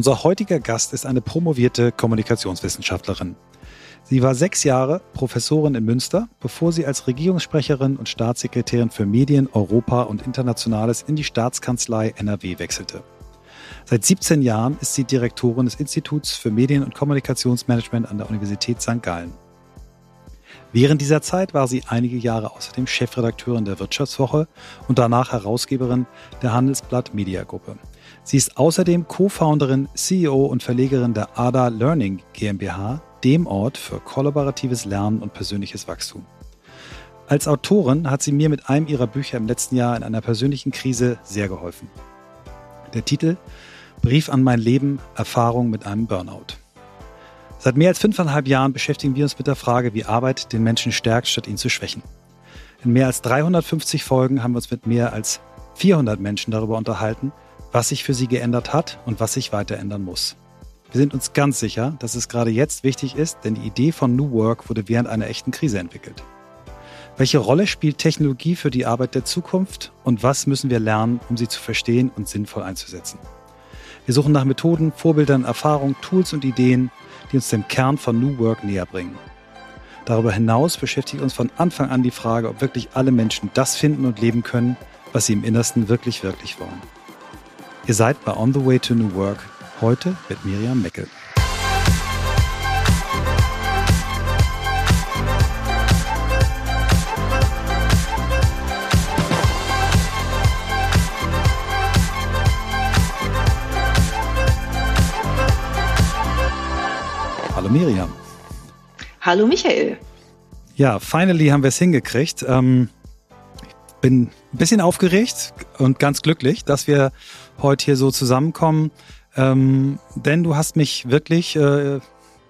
Unser heutiger Gast ist eine promovierte Kommunikationswissenschaftlerin. Sie war sechs Jahre Professorin in Münster, bevor sie als Regierungssprecherin und Staatssekretärin für Medien, Europa und Internationales in die Staatskanzlei NRW wechselte. Seit 17 Jahren ist sie Direktorin des Instituts für Medien- und Kommunikationsmanagement an der Universität St. Gallen. Während dieser Zeit war sie einige Jahre außerdem Chefredakteurin der Wirtschaftswoche und danach Herausgeberin der Handelsblatt Media Gruppe. Sie ist außerdem Co-Founderin, CEO und Verlegerin der ADA Learning GmbH, dem Ort für kollaboratives Lernen und persönliches Wachstum. Als Autorin hat sie mir mit einem ihrer Bücher im letzten Jahr in einer persönlichen Krise sehr geholfen. Der Titel Brief an mein Leben, Erfahrung mit einem Burnout. Seit mehr als fünfeinhalb Jahren beschäftigen wir uns mit der Frage, wie Arbeit den Menschen stärkt, statt ihn zu schwächen. In mehr als 350 Folgen haben wir uns mit mehr als 400 Menschen darüber unterhalten, was sich für sie geändert hat und was sich weiter ändern muss. Wir sind uns ganz sicher, dass es gerade jetzt wichtig ist, denn die Idee von New Work wurde während einer echten Krise entwickelt. Welche Rolle spielt Technologie für die Arbeit der Zukunft und was müssen wir lernen, um sie zu verstehen und sinnvoll einzusetzen? Wir suchen nach Methoden, Vorbildern, Erfahrungen, Tools und Ideen, die uns dem Kern von New Work näher bringen. Darüber hinaus beschäftigt uns von Anfang an die Frage, ob wirklich alle Menschen das finden und leben können, was sie im Innersten wirklich, wirklich wollen. Ihr seid bei On the Way to New Work, heute mit Miriam Meckel. Hallo Miriam. Hallo Michael. Ja, finally haben wir es hingekriegt. Ähm, ich bin ein bisschen aufgeregt und ganz glücklich, dass wir heute hier so zusammenkommen. Ähm, denn du hast mich wirklich, äh,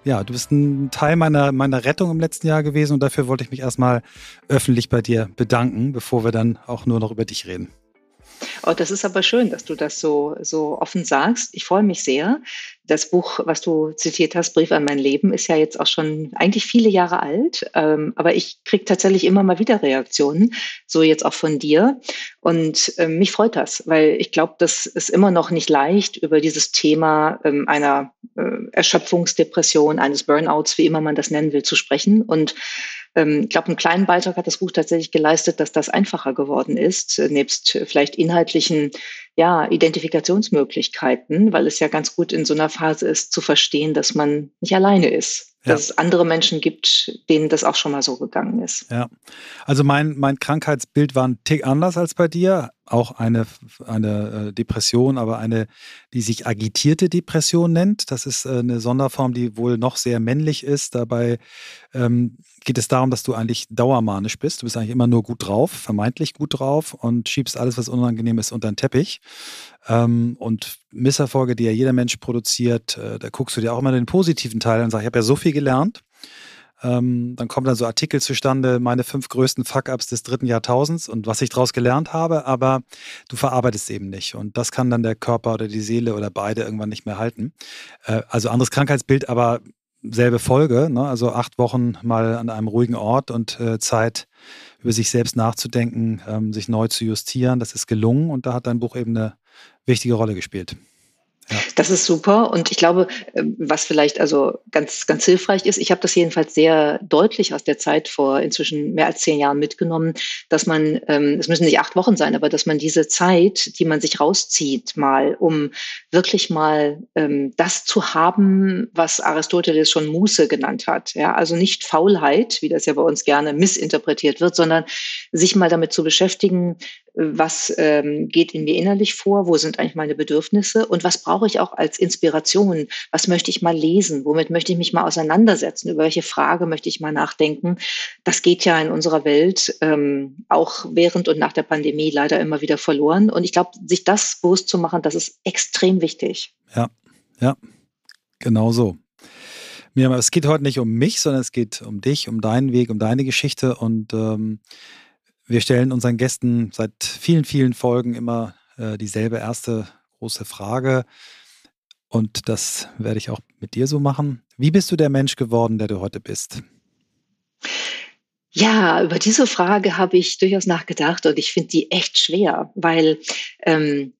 ja, du bist ein Teil meiner, meiner Rettung im letzten Jahr gewesen und dafür wollte ich mich erstmal öffentlich bei dir bedanken, bevor wir dann auch nur noch über dich reden. Oh, das ist aber schön, dass du das so, so offen sagst. Ich freue mich sehr. Das Buch, was du zitiert hast, Brief an mein Leben, ist ja jetzt auch schon eigentlich viele Jahre alt. Ähm, aber ich kriege tatsächlich immer mal wieder Reaktionen, so jetzt auch von dir. Und ähm, mich freut das, weil ich glaube, das ist immer noch nicht leicht, über dieses Thema ähm, einer äh, Erschöpfungsdepression, eines Burnouts, wie immer man das nennen will, zu sprechen. Und ich glaube, einen kleinen Beitrag hat das Buch tatsächlich geleistet, dass das einfacher geworden ist, äh, nebst vielleicht inhaltlichen ja, Identifikationsmöglichkeiten, weil es ja ganz gut in so einer Phase ist, zu verstehen, dass man nicht alleine ist. Dass es andere Menschen gibt, denen das auch schon mal so gegangen ist. Ja, also mein, mein Krankheitsbild war ein Tick anders als bei dir. Auch eine, eine äh, Depression, aber eine, die sich agitierte Depression nennt. Das ist äh, eine Sonderform, die wohl noch sehr männlich ist. Dabei ähm, geht es darum, dass du eigentlich dauermanisch bist. Du bist eigentlich immer nur gut drauf, vermeintlich gut drauf und schiebst alles, was unangenehm ist, unter den Teppich. Ähm, und Misserfolge, die ja jeder Mensch produziert, äh, da guckst du dir auch immer den positiven Teil an und sagst, ich habe ja so viel gelernt. Ähm, dann kommen dann so Artikel zustande, meine fünf größten Fuck-ups des dritten Jahrtausends und was ich daraus gelernt habe, aber du verarbeitest eben nicht. Und das kann dann der Körper oder die Seele oder beide irgendwann nicht mehr halten. Äh, also anderes Krankheitsbild, aber selbe Folge. Ne? Also acht Wochen mal an einem ruhigen Ort und äh, Zeit, über sich selbst nachzudenken, ähm, sich neu zu justieren. Das ist gelungen und da hat dein Buch eben eine wichtige Rolle gespielt. Ja. Das ist super. Und ich glaube, ähm, was vielleicht also ganz, ganz hilfreich ist, ich habe das jedenfalls sehr deutlich aus der Zeit vor inzwischen mehr als zehn Jahren mitgenommen, dass man, ähm, es müssen nicht acht Wochen sein, aber dass man diese Zeit, die man sich rauszieht, mal, um wirklich mal ähm, das zu haben, was Aristoteles schon Muße genannt hat. Ja, also nicht Faulheit, wie das ja bei uns gerne missinterpretiert wird, sondern sich mal damit zu beschäftigen, was ähm, geht in mir innerlich vor, wo sind eigentlich meine Bedürfnisse und was brauche ich auch als Inspiration, was möchte ich mal lesen, womit möchte ich mich mal auseinandersetzen, über welche Frage möchte ich mal nachdenken. Das geht ja in unserer Welt ähm, auch während und nach der Pandemie leider immer wieder verloren. Und ich glaube, sich das bewusst zu machen, das ist extrem wichtig. Ja, ja, genau so. Miriam, es geht heute nicht um mich, sondern es geht um dich, um deinen Weg, um deine Geschichte und ähm, wir stellen unseren Gästen seit vielen, vielen Folgen immer äh, dieselbe erste große Frage. Und das werde ich auch mit dir so machen. Wie bist du der Mensch geworden, der du heute bist? Ja, über diese Frage habe ich durchaus nachgedacht und ich finde die echt schwer, weil ähm,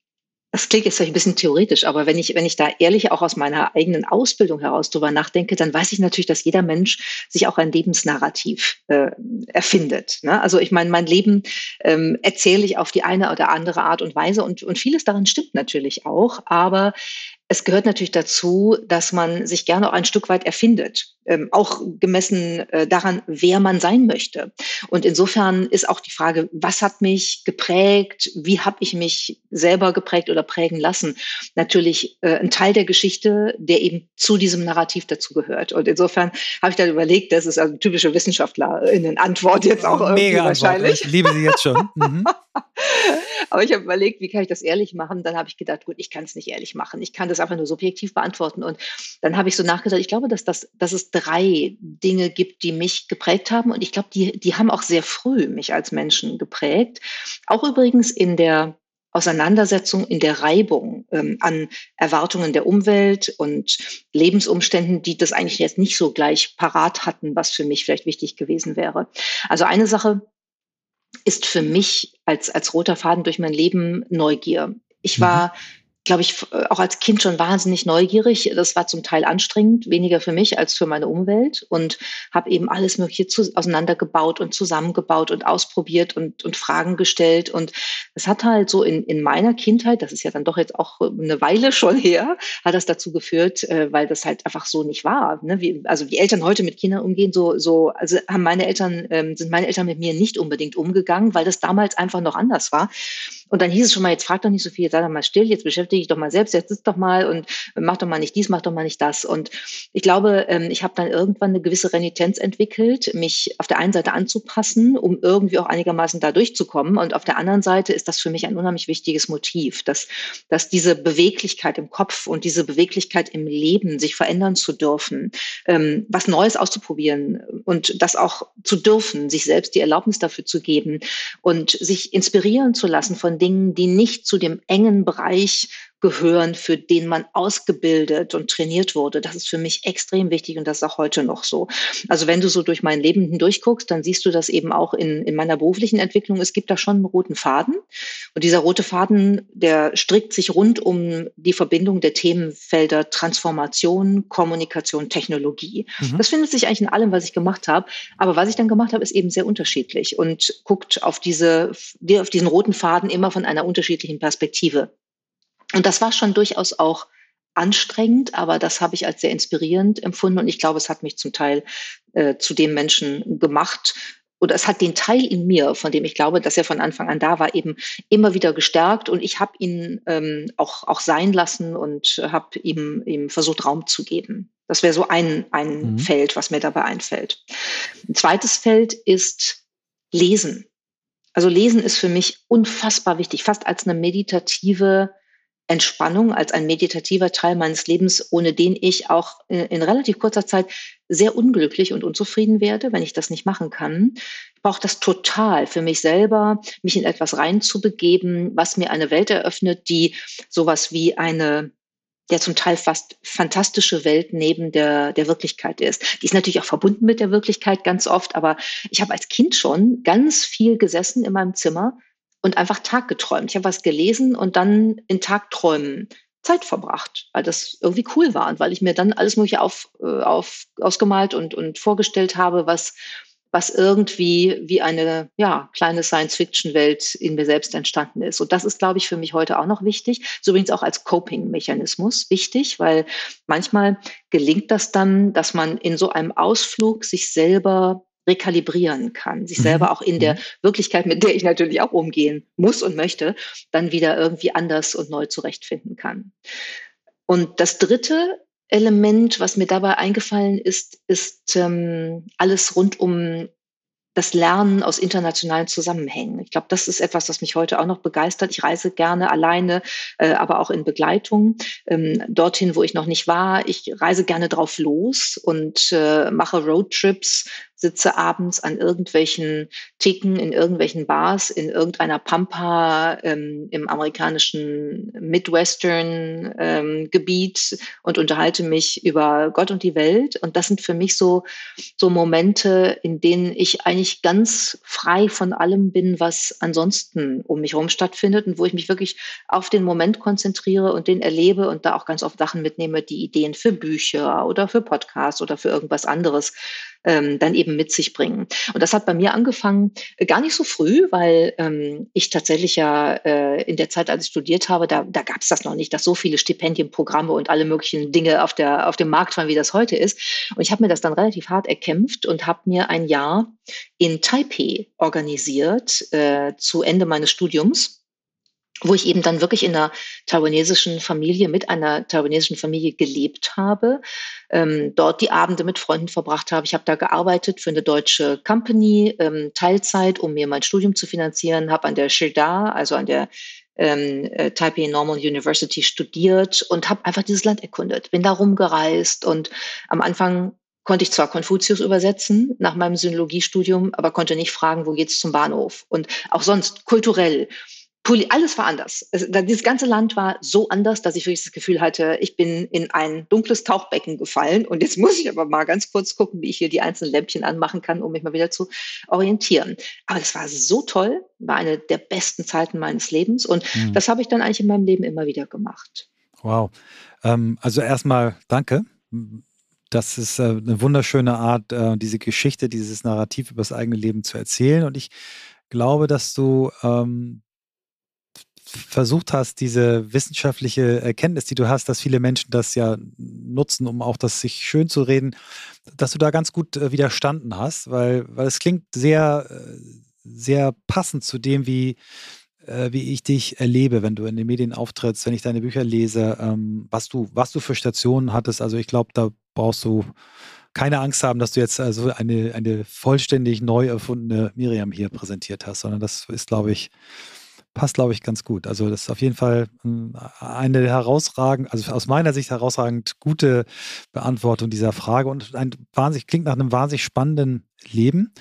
das klingt jetzt vielleicht ein bisschen theoretisch, aber wenn ich, wenn ich da ehrlich auch aus meiner eigenen Ausbildung heraus drüber nachdenke, dann weiß ich natürlich, dass jeder Mensch sich auch ein Lebensnarrativ äh, erfindet. Ne? Also ich meine, mein Leben ähm, erzähle ich auf die eine oder andere Art und Weise und, und vieles daran stimmt natürlich auch, aber es gehört natürlich dazu, dass man sich gerne auch ein Stück weit erfindet, ähm, auch gemessen äh, daran, wer man sein möchte. Und insofern ist auch die Frage, was hat mich geprägt, wie habe ich mich selber geprägt oder prägen lassen, natürlich äh, ein Teil der Geschichte, der eben zu diesem Narrativ dazu gehört. Und insofern habe ich dann überlegt, das ist also typische Wissenschaftlerinnen-Antwort jetzt auch irgendwie Mega wahrscheinlich. Ich liebe sie jetzt schon. Mhm. Aber ich habe überlegt, wie kann ich das ehrlich machen? Dann habe ich gedacht, gut, ich kann es nicht ehrlich machen. Ich kann das einfach nur subjektiv beantworten. Und dann habe ich so nachgedacht, ich glaube, dass, das, dass es drei Dinge gibt, die mich geprägt haben. Und ich glaube, die, die haben auch sehr früh mich als Menschen geprägt. Auch übrigens in der Auseinandersetzung, in der Reibung ähm, an Erwartungen der Umwelt und Lebensumständen, die das eigentlich jetzt nicht so gleich parat hatten, was für mich vielleicht wichtig gewesen wäre. Also eine Sache, ist für mich als, als roter Faden durch mein Leben Neugier. Ich mhm. war glaube ich, auch als Kind schon wahnsinnig neugierig. Das war zum Teil anstrengend, weniger für mich als für meine Umwelt und habe eben alles Mögliche auseinandergebaut und zusammengebaut und ausprobiert und, und Fragen gestellt. Und das hat halt so in, in meiner Kindheit, das ist ja dann doch jetzt auch eine Weile schon her, hat das dazu geführt, äh, weil das halt einfach so nicht war. Ne? Wie, also wie Eltern heute mit Kindern umgehen, so, so also haben meine Eltern, ähm, sind meine Eltern mit mir nicht unbedingt umgegangen, weil das damals einfach noch anders war. Und dann hieß es schon mal, jetzt frag doch nicht so viel, sei doch mal still, jetzt beschäftige dich doch mal selbst, jetzt sitz doch mal und mach doch mal nicht dies, mach doch mal nicht das. Und ich glaube, ähm, ich habe dann irgendwann eine gewisse Renitenz entwickelt, mich auf der einen Seite anzupassen, um irgendwie auch einigermaßen da durchzukommen. Und auf der anderen Seite ist das für mich ein unheimlich wichtiges Motiv, dass, dass diese Beweglichkeit im Kopf und diese Beweglichkeit im Leben, sich verändern zu dürfen, ähm, was Neues auszuprobieren und das auch zu dürfen, sich selbst die Erlaubnis dafür zu geben und sich inspirieren zu lassen von Dingen, die nicht zu dem engen Bereich gehören, für den man ausgebildet und trainiert wurde. Das ist für mich extrem wichtig und das ist auch heute noch so. Also wenn du so durch mein Leben hindurchguckst, dann siehst du das eben auch in, in meiner beruflichen Entwicklung. Es gibt da schon einen roten Faden und dieser rote Faden, der strickt sich rund um die Verbindung der Themenfelder Transformation, Kommunikation, Technologie. Mhm. Das findet sich eigentlich in allem, was ich gemacht habe. Aber was ich dann gemacht habe, ist eben sehr unterschiedlich und guckt auf diese, auf diesen roten Faden immer von einer unterschiedlichen Perspektive. Und das war schon durchaus auch anstrengend, aber das habe ich als sehr inspirierend empfunden und ich glaube, es hat mich zum Teil äh, zu dem Menschen gemacht, oder es hat den Teil in mir, von dem ich glaube, dass er von Anfang an da war, eben immer wieder gestärkt und ich habe ihn ähm, auch, auch sein lassen und habe ihm, ihm versucht, Raum zu geben. Das wäre so ein, ein mhm. Feld, was mir dabei einfällt. Ein zweites Feld ist Lesen. Also Lesen ist für mich unfassbar wichtig, fast als eine meditative Entspannung als ein meditativer Teil meines Lebens, ohne den ich auch in, relativ kurzer Zeit sehr unglücklich und unzufrieden werde, wenn ich das nicht machen kann. Ich brauche das total für mich selber, mich in etwas reinzubegeben, was mir eine Welt eröffnet, die sowas wie eine der zum Teil fast fantastische Welt neben der, der Wirklichkeit ist. Die ist natürlich auch verbunden mit der Wirklichkeit ganz oft, aber ich habe als Kind schon ganz viel gesessen in meinem Zimmer und einfach Tag geträumt. Ich habe was gelesen und dann in Tagträumen Zeit verbracht, weil das irgendwie cool war und weil ich mir dann alles Mögliche auf, äh, auf, ausgemalt und, und vorgestellt habe, was, was irgendwie wie eine ja, kleine Science-Fiction-Welt in mir selbst entstanden ist. Und das ist, glaube ich, für mich heute auch noch wichtig. So übrigens auch als Coping-Mechanismus wichtig, weil manchmal gelingt das dann, dass man in so einem Ausflug sich selber rekalibrieren kann, sich mhm. selber auch in der mhm. Wirklichkeit, mit der ich natürlich auch umgehen muss und möchte, dann wieder irgendwie anders und neu zurechtfinden kann. Und das dritte Element, was mir dabei eingefallen ist, ist ähm, alles rund um das Lernen aus internationalen Zusammenhängen. Ich glaube, das ist etwas, was mich heute auch noch begeistert. Ich reise gerne alleine, äh, aber auch in Begleitung ähm, dorthin, wo ich noch nicht war. Ich reise gerne drauf los und äh, mache Roadtrips sitze abends an irgendwelchen Ticken, in irgendwelchen Bars, in irgendeiner Pampa ähm, im amerikanischen Midwestern-Gebiet ähm, und unterhalte mich über Gott und die Welt. Und das sind für mich so, so Momente, in denen ich eigentlich ganz frei von allem bin, was ansonsten um mich herum stattfindet und wo ich mich wirklich auf den Moment konzentriere und den erlebe und da auch ganz oft Sachen mitnehme, die Ideen für Bücher oder für Podcasts oder für irgendwas anderes ähm, dann eben mit sich bringen. Und das hat bei mir angefangen äh, gar nicht so früh, weil ähm, ich tatsächlich ja äh, in der Zeit, als ich studiert habe, da, da gab es das noch nicht, dass so viele Stipendienprogramme und alle möglichen Dinge auf, der, auf dem Markt waren, wie das heute ist. Und ich habe mir das dann relativ hart erkämpft und habe mir ein Jahr in Taipei organisiert äh, zu Ende meines Studiums wo ich eben dann wirklich in einer taiwanesischen Familie, mit einer taiwanesischen Familie gelebt habe, ähm, dort die Abende mit Freunden verbracht habe. Ich habe da gearbeitet für eine deutsche Company, ähm, Teilzeit, um mir mein Studium zu finanzieren, habe an der Shida, also an der ähm, äh, Taipei Normal University studiert und habe einfach dieses Land erkundet, bin da rumgereist und am Anfang konnte ich zwar Konfuzius übersetzen nach meinem Synologiestudium, aber konnte nicht fragen, wo geht's zum Bahnhof. Und auch sonst kulturell alles war anders. Es, dieses ganze Land war so anders, dass ich wirklich das Gefühl hatte, ich bin in ein dunkles Tauchbecken gefallen und jetzt muss ich aber mal ganz kurz gucken, wie ich hier die einzelnen Lämpchen anmachen kann, um mich mal wieder zu orientieren. Aber es war so toll, war eine der besten Zeiten meines Lebens und mhm. das habe ich dann eigentlich in meinem Leben immer wieder gemacht. Wow. Ähm, also erstmal danke. Das ist äh, eine wunderschöne Art, äh, diese Geschichte, dieses Narrativ über das eigene Leben zu erzählen. Und ich glaube, dass du ähm, versucht hast, diese wissenschaftliche Erkenntnis, die du hast, dass viele Menschen das ja nutzen, um auch das sich schön zu reden, dass du da ganz gut äh, widerstanden hast, weil, weil es klingt sehr, äh, sehr passend zu dem, wie, äh, wie ich dich erlebe, wenn du in den Medien auftrittst, wenn ich deine Bücher lese, ähm, was du, was du für Stationen hattest. Also ich glaube, da brauchst du keine Angst haben, dass du jetzt also eine, eine vollständig neu erfundene Miriam hier präsentiert hast, sondern das ist, glaube ich, passt, glaube ich, ganz gut. Also das ist auf jeden Fall hm, eine herausragend, also aus meiner Sicht herausragend gute Beantwortung dieser Frage und ein wahnsinnig, klingt nach einem wahnsinnig spannenden Leben.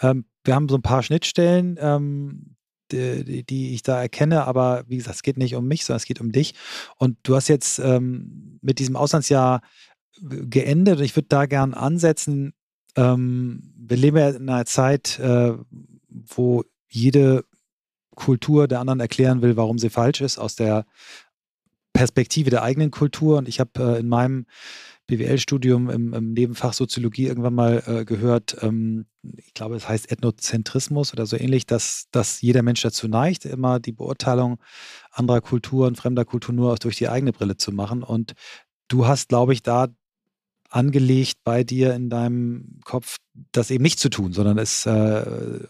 Ähm, wir haben so ein paar Schnittstellen, ähm, die, die, ich da erkenne, aber wie gesagt, es geht nicht um mich, sondern es geht um dich. Und du hast jetzt ähm, mit diesem Auslandsjahr geendet und ich würde da gern ansetzen. Ähm, wir leben ja in einer Zeit, äh, wo jede Kultur der anderen erklären will, warum sie falsch ist, aus der Perspektive der eigenen Kultur. Und ich habe äh, in meinem BWL-Studium im, im, Nebenfach Soziologie irgendwann mal äh, gehört, ähm, ich glaube, es heißt Ethnozentrismus oder so ähnlich, dass, dass jeder Mensch dazu neigt, immer die Beurteilung anderer Kulturen, fremder Kultur nur durch die eigene Brille zu machen. Und du hast, glaube ich, da angelegt bei dir in deinem Kopf, das eben nicht zu tun, sondern es äh,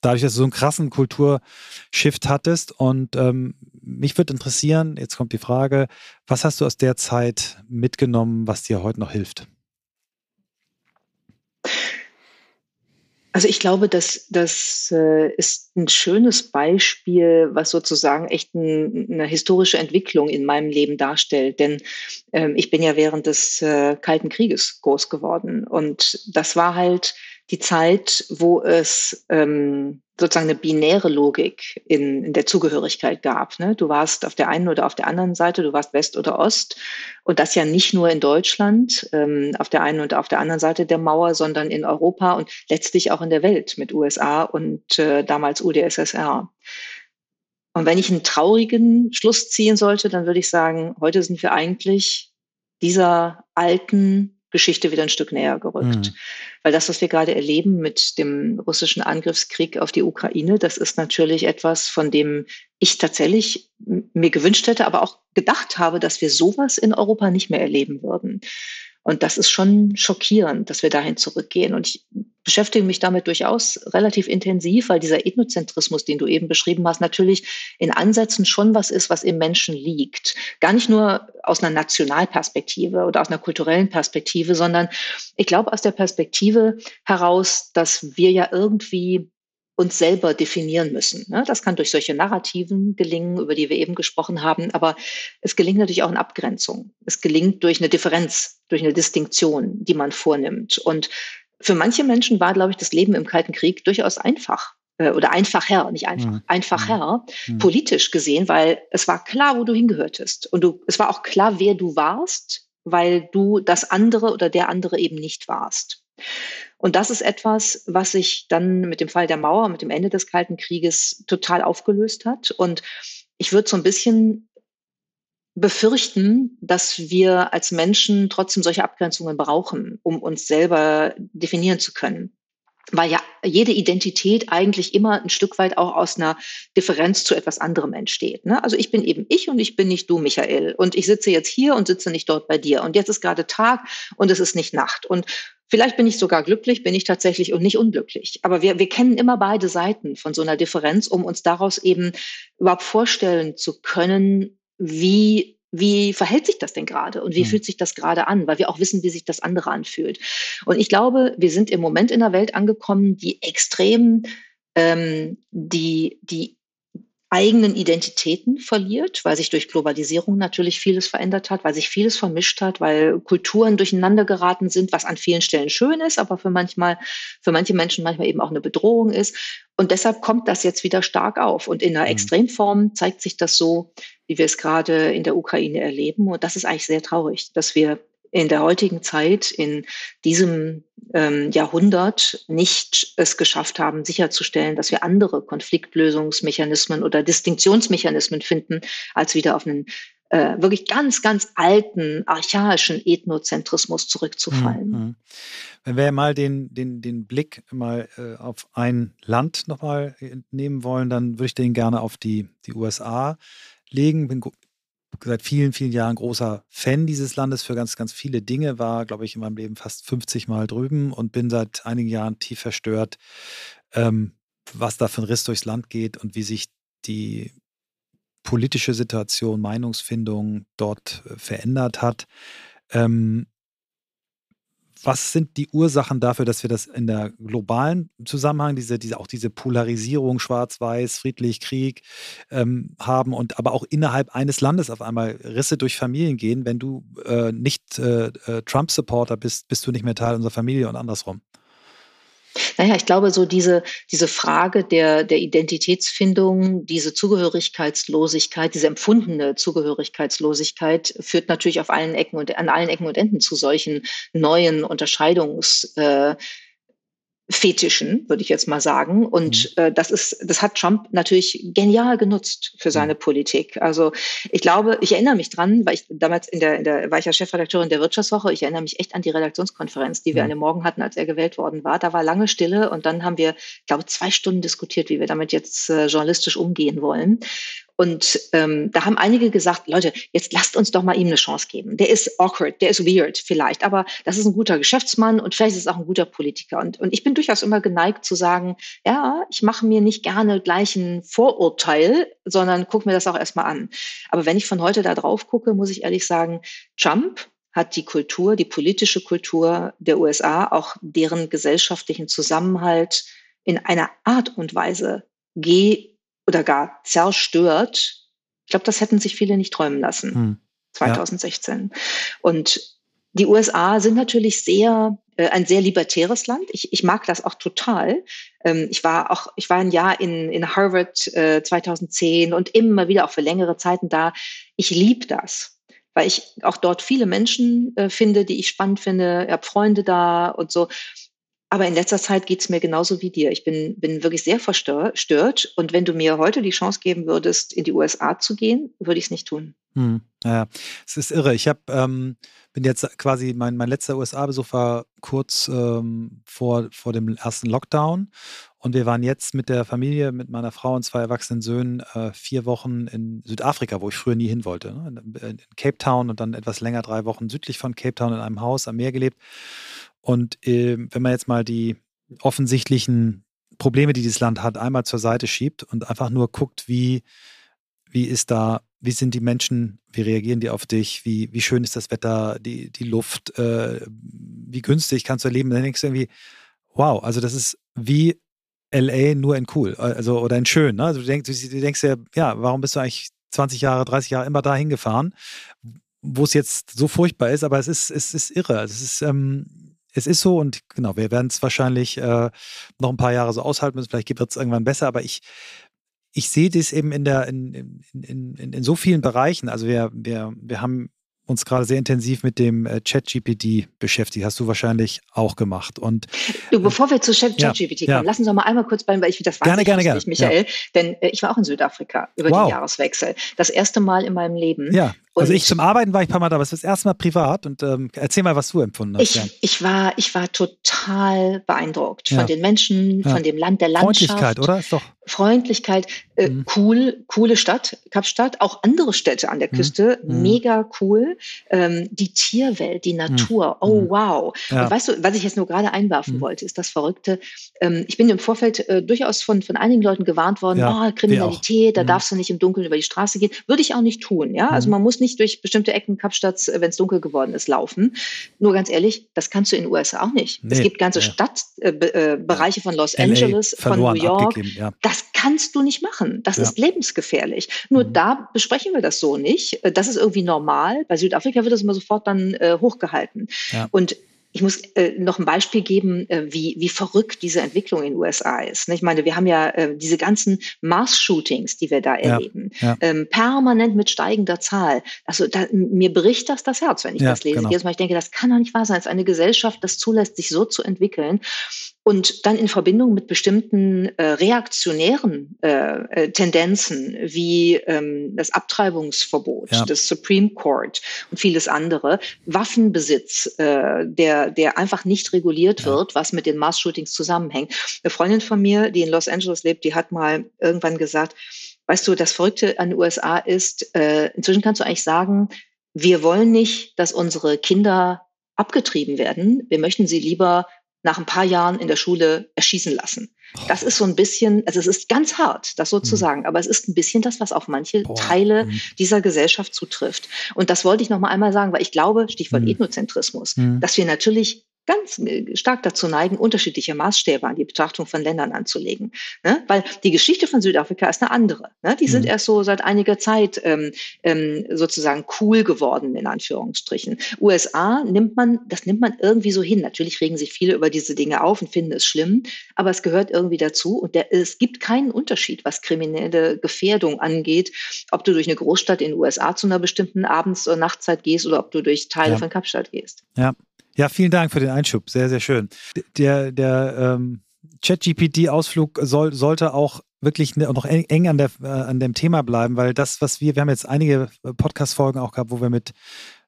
dadurch, dass du so einen krassen Kulturshift hattest. Und ähm, mich würde interessieren, jetzt kommt die Frage, was hast du aus der Zeit mitgenommen, was dir heute noch hilft? Also ich glaube, dass das äh, ist ein schönes Beispiel, was sozusagen echt ein, eine historische Entwicklung in meinem Leben darstellt. Denn ähm, ich bin ja während des äh, Kalten Krieges groß geworden und das war halt die Zeit, wo es ähm, sozusagen eine binäre Logik in, in der Zugehörigkeit gab. Ne? Du warst auf der einen oder auf der anderen Seite, du warst West oder Ost. Und das ja nicht nur in Deutschland, ähm, auf der einen und auf der anderen Seite der Mauer, sondern in Europa und letztlich auch in der Welt mit USA und äh, damals UdSSR. Und wenn ich einen traurigen Schluss ziehen sollte, dann würde ich sagen, heute sind wir eigentlich dieser alten Geschichte wieder ein Stück näher gerückt. Mhm. Weil das, was wir gerade erleben mit dem russischen Angriffskrieg auf die Ukraine, das ist natürlich etwas, von dem ich tatsächlich mir gewünscht hätte, aber auch gedacht habe, dass wir sowas in Europa nicht mehr erleben würden. Und das ist schon schockierend, dass wir dahin zurückgehen. Und ich beschäftige mich damit durchaus relativ intensiv, weil dieser Ethnozentrismus, den du eben beschrieben hast, natürlich in Ansätzen schon was ist, was im Menschen liegt. Gar nicht nur aus einer Nationalperspektive oder aus einer kulturellen Perspektive, sondern ich glaube aus der Perspektive heraus, dass wir ja irgendwie uns selber definieren müssen. Ne? Das kann durch solche Narrativen gelingen, über die wir eben gesprochen haben, aber es gelingt natürlich auch in Abgrenzung. Es gelingt durch eine Differenz, durch eine Distinktion, die man vornimmt. Und für manche Menschen war, glaube ich, das Leben im Kalten Krieg durchaus einfach äh, oder einfacher, nicht einfach, mhm. einfacher, mhm. politisch gesehen, weil es war klar, wo du hingehörtest. Und du, es war auch klar, wer du warst, weil du das andere oder der andere eben nicht warst. Und das ist etwas, was sich dann mit dem Fall der Mauer, mit dem Ende des Kalten Krieges total aufgelöst hat. Und ich würde so ein bisschen befürchten, dass wir als Menschen trotzdem solche Abgrenzungen brauchen, um uns selber definieren zu können. Weil ja jede Identität eigentlich immer ein Stück weit auch aus einer Differenz zu etwas anderem entsteht. Ne? Also ich bin eben ich und ich bin nicht du, Michael. Und ich sitze jetzt hier und sitze nicht dort bei dir. Und jetzt ist gerade Tag und es ist nicht Nacht. Und Vielleicht bin ich sogar glücklich, bin ich tatsächlich und nicht unglücklich. Aber wir, wir kennen immer beide Seiten von so einer Differenz, um uns daraus eben überhaupt vorstellen zu können, wie wie verhält sich das denn gerade und wie mhm. fühlt sich das gerade an, weil wir auch wissen, wie sich das andere anfühlt. Und ich glaube, wir sind im Moment in einer Welt angekommen, die extrem ähm, die, die eigenen Identitäten verliert, weil sich durch Globalisierung natürlich vieles verändert hat, weil sich vieles vermischt hat, weil Kulturen durcheinander geraten sind, was an vielen Stellen schön ist, aber für manchmal, für manche Menschen manchmal eben auch eine Bedrohung ist. Und deshalb kommt das jetzt wieder stark auf. Und in einer mhm. Extremform zeigt sich das so, wie wir es gerade in der Ukraine erleben. Und das ist eigentlich sehr traurig, dass wir in der heutigen Zeit, in diesem ähm, Jahrhundert nicht es geschafft haben, sicherzustellen, dass wir andere Konfliktlösungsmechanismen oder Distinktionsmechanismen finden, als wieder auf einen äh, wirklich ganz, ganz alten, archaischen Ethnozentrismus zurückzufallen. Mhm. Wenn wir mal den, den, den Blick mal äh, auf ein Land nochmal nehmen wollen, dann würde ich den gerne auf die, die USA legen. Bin seit vielen, vielen Jahren großer Fan dieses Landes für ganz, ganz viele Dinge, war, glaube ich, in meinem Leben fast 50 Mal drüben und bin seit einigen Jahren tief verstört, ähm, was da für ein Riss durchs Land geht und wie sich die politische Situation, Meinungsfindung dort äh, verändert hat. Ähm, was sind die Ursachen dafür, dass wir das in der globalen Zusammenhang, diese, diese, auch diese Polarisierung, Schwarz-Weiß, friedlich, Krieg ähm, haben und aber auch innerhalb eines Landes auf einmal Risse durch Familien gehen? Wenn du äh, nicht äh, äh Trump-Supporter bist, bist du nicht mehr Teil unserer Familie und andersrum. Naja, ich glaube, so diese, diese Frage der, der Identitätsfindung, diese Zugehörigkeitslosigkeit, diese empfundene Zugehörigkeitslosigkeit führt natürlich auf allen Ecken und an allen Ecken und Enden zu solchen neuen Unterscheidungs- äh, Fetischen, würde ich jetzt mal sagen. Und mhm. äh, das ist, das hat Trump natürlich genial genutzt für seine mhm. Politik. Also ich glaube, ich erinnere mich dran, weil ich damals in der, in der war ich ja Chefredakteurin der Wirtschaftswoche, ich erinnere mich echt an die Redaktionskonferenz, die wir an dem Morgen hatten, als er gewählt worden war. Da war lange Stille und dann haben wir, ich glaube, zwei Stunden diskutiert, wie wir damit jetzt äh, journalistisch umgehen wollen. Und ähm, da haben einige gesagt, Leute, jetzt lasst uns doch mal ihm eine Chance geben. Der ist awkward, der ist weird vielleicht, aber das ist ein guter Geschäftsmann und vielleicht ist es auch ein guter Politiker. Und, und ich bin durchaus immer geneigt zu sagen, ja, ich mache mir nicht gerne gleich ein Vorurteil, sondern gucke mir das auch erstmal an. Aber wenn ich von heute da drauf gucke, muss ich ehrlich sagen, Trump hat die Kultur, die politische Kultur der USA, auch deren gesellschaftlichen Zusammenhalt in einer Art und Weise ge oder gar zerstört. Ich glaube, das hätten sich viele nicht träumen lassen. Hm. 2016. Ja. Und die USA sind natürlich sehr äh, ein sehr libertäres Land. Ich, ich mag das auch total. Ähm, ich war auch, ich war ein Jahr in, in Harvard äh, 2010 und immer wieder auch für längere Zeiten da. Ich liebe das, weil ich auch dort viele Menschen äh, finde, die ich spannend finde. Ich habe Freunde da und so. Aber in letzter Zeit geht es mir genauso wie dir. Ich bin, bin wirklich sehr verstört. Und wenn du mir heute die Chance geben würdest, in die USA zu gehen, würde ich es nicht tun. Hm, ja, es ist irre. Ich habe ähm, bin jetzt quasi, mein, mein letzter USA-Besuch war kurz ähm, vor, vor dem ersten Lockdown. Und wir waren jetzt mit der Familie, mit meiner Frau und zwei erwachsenen Söhnen äh, vier Wochen in Südafrika, wo ich früher nie hin wollte. Ne? In, in Cape Town und dann etwas länger drei Wochen südlich von Cape Town in einem Haus am Meer gelebt. Und äh, wenn man jetzt mal die offensichtlichen Probleme, die dieses Land hat, einmal zur Seite schiebt und einfach nur guckt, wie, wie ist da, wie sind die Menschen, wie reagieren die auf dich, wie, wie schön ist das Wetter, die, die Luft, äh, wie günstig kannst du erleben, dann denkst du irgendwie, wow, also das ist wie LA nur in cool, also oder in schön. Ne? Also du denkst, du denkst ja, ja, warum bist du eigentlich 20 Jahre, 30 Jahre immer da hingefahren, wo es jetzt so furchtbar ist, aber es ist, es ist irre. Also es ist, ähm, es ist so und genau, wir werden es wahrscheinlich äh, noch ein paar Jahre so aushalten müssen. Vielleicht wird es irgendwann besser, aber ich, ich sehe das eben in der in, in, in, in so vielen Bereichen. Also wir, wir, wir haben uns gerade sehr intensiv mit dem äh, ChatGPT beschäftigt. Hast du wahrscheinlich auch gemacht. Und du, bevor wir zu ChatGPT ja, kommen, ja. lass uns doch mal einmal kurz beim, weil ich das gerne, gerne, gerne. Michael, ja. denn äh, ich war auch in Südafrika über wow. den Jahreswechsel. Das erste Mal in meinem Leben. Ja. Also ich zum Arbeiten war ich ein paar Mal da, aber es ist das erste Mal privat und ähm, erzähl mal, was du empfunden hast. Ich, ja. ich, war, ich war total beeindruckt ja. von den Menschen, ja. von dem Land, der Landschaft. Freundlichkeit, oder? Ist doch. Freundlichkeit, äh, mhm. cool, coole Stadt, Kapstadt, auch andere Städte an der mhm. Küste, mhm. mega cool. Ähm, die Tierwelt, die mhm. Natur, mhm. oh wow. Und weißt du, was ich jetzt nur gerade einwerfen mhm. wollte, ist das Verrückte. Ähm, ich bin im Vorfeld äh, durchaus von, von einigen Leuten gewarnt worden, oh, Kriminalität, da darfst du nicht im Dunkeln über die Straße gehen. Würde ich auch nicht tun, ja. Also man muss nicht nicht durch bestimmte Ecken Kapstadts, äh, wenn es dunkel geworden ist, laufen. Nur ganz ehrlich, das kannst du in den USA auch nicht. Nee, es gibt ganze ja. Stadtbereiche äh, äh, von Los LA Angeles, von New York. Ja. Das kannst du nicht machen. Das ja. ist lebensgefährlich. Nur mhm. da besprechen wir das so nicht. Äh, das ist irgendwie normal. Bei Südafrika wird das immer sofort dann äh, hochgehalten. Und ich muss äh, noch ein Beispiel geben, äh, wie, wie verrückt diese Entwicklung in den USA ist. Ne? Ich meine, wir haben ja äh, diese ganzen Mars-Shootings, die wir da erleben, ja. Ähm, permanent mit steigender Zahl. Also da, mir bricht das das Herz, wenn ich ja, das lese. Genau. Jedes Mal, ich denke, das kann doch nicht wahr sein, dass eine Gesellschaft das zulässt, sich so zu entwickeln und dann in Verbindung mit bestimmten äh, reaktionären äh, äh, Tendenzen wie ähm, das Abtreibungsverbot ja. des Supreme Court und vieles andere, Waffenbesitz, äh, der, der einfach nicht reguliert ja. wird, was mit den Mass-Shootings zusammenhängt. Eine Freundin von mir, die in Los Angeles lebt, die hat mal irgendwann gesagt, weißt du, das Verrückte an den USA ist, äh, inzwischen kannst du eigentlich sagen, wir wollen nicht, dass unsere Kinder abgetrieben werden. Wir möchten sie lieber nach ein paar Jahren in der Schule erschießen lassen. Das ist so ein bisschen, also es ist ganz hart, das so zu mhm. sagen, aber es ist ein bisschen das, was auf manche Boah. Teile mhm. dieser Gesellschaft zutrifft. Und das wollte ich noch mal einmal sagen, weil ich glaube, Stichwort mhm. Ethnozentrismus, mhm. dass wir natürlich ganz stark dazu neigen, unterschiedliche Maßstäbe an die Betrachtung von Ländern anzulegen. Ne? Weil die Geschichte von Südafrika ist eine andere. Ne? Die sind mhm. erst so seit einiger Zeit ähm, ähm, sozusagen cool geworden, in Anführungsstrichen. USA nimmt man, das nimmt man irgendwie so hin. Natürlich regen sich viele über diese Dinge auf und finden es schlimm, aber es gehört irgendwie dazu. Und der, es gibt keinen Unterschied, was kriminelle Gefährdung angeht, ob du durch eine Großstadt in den USA zu einer bestimmten Abends- oder Nachtzeit gehst oder ob du durch Teile ja. von Kapstadt gehst. Ja, ja, vielen Dank für den Einschub. Sehr, sehr schön. Der, der ähm, ChatGPT-Ausflug soll, sollte auch wirklich ne, noch eng an, der, äh, an dem Thema bleiben, weil das, was wir, wir haben jetzt einige Podcast-Folgen auch gehabt, wo wir mit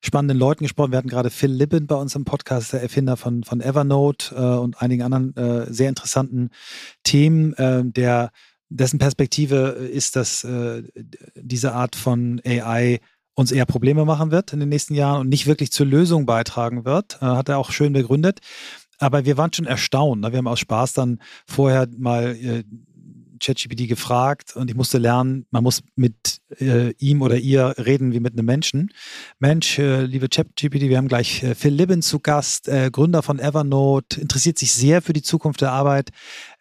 spannenden Leuten gesprochen. Wir hatten gerade Phil Libben bei uns im Podcast, der Erfinder von, von Evernote äh, und einigen anderen äh, sehr interessanten Themen, äh, der dessen Perspektive ist, dass äh, diese Art von AI uns eher Probleme machen wird in den nächsten Jahren und nicht wirklich zur Lösung beitragen wird. Äh, hat er auch schön begründet. Aber wir waren schon erstaunt. Ne? Wir haben aus Spaß dann vorher mal äh, ChatGPT gefragt und ich musste lernen, man muss mit äh, ihm oder ihr reden wie mit einem Menschen. Mensch, äh, liebe ChatGPT, wir haben gleich äh, Phil Libben zu Gast, äh, Gründer von Evernote, interessiert sich sehr für die Zukunft der Arbeit.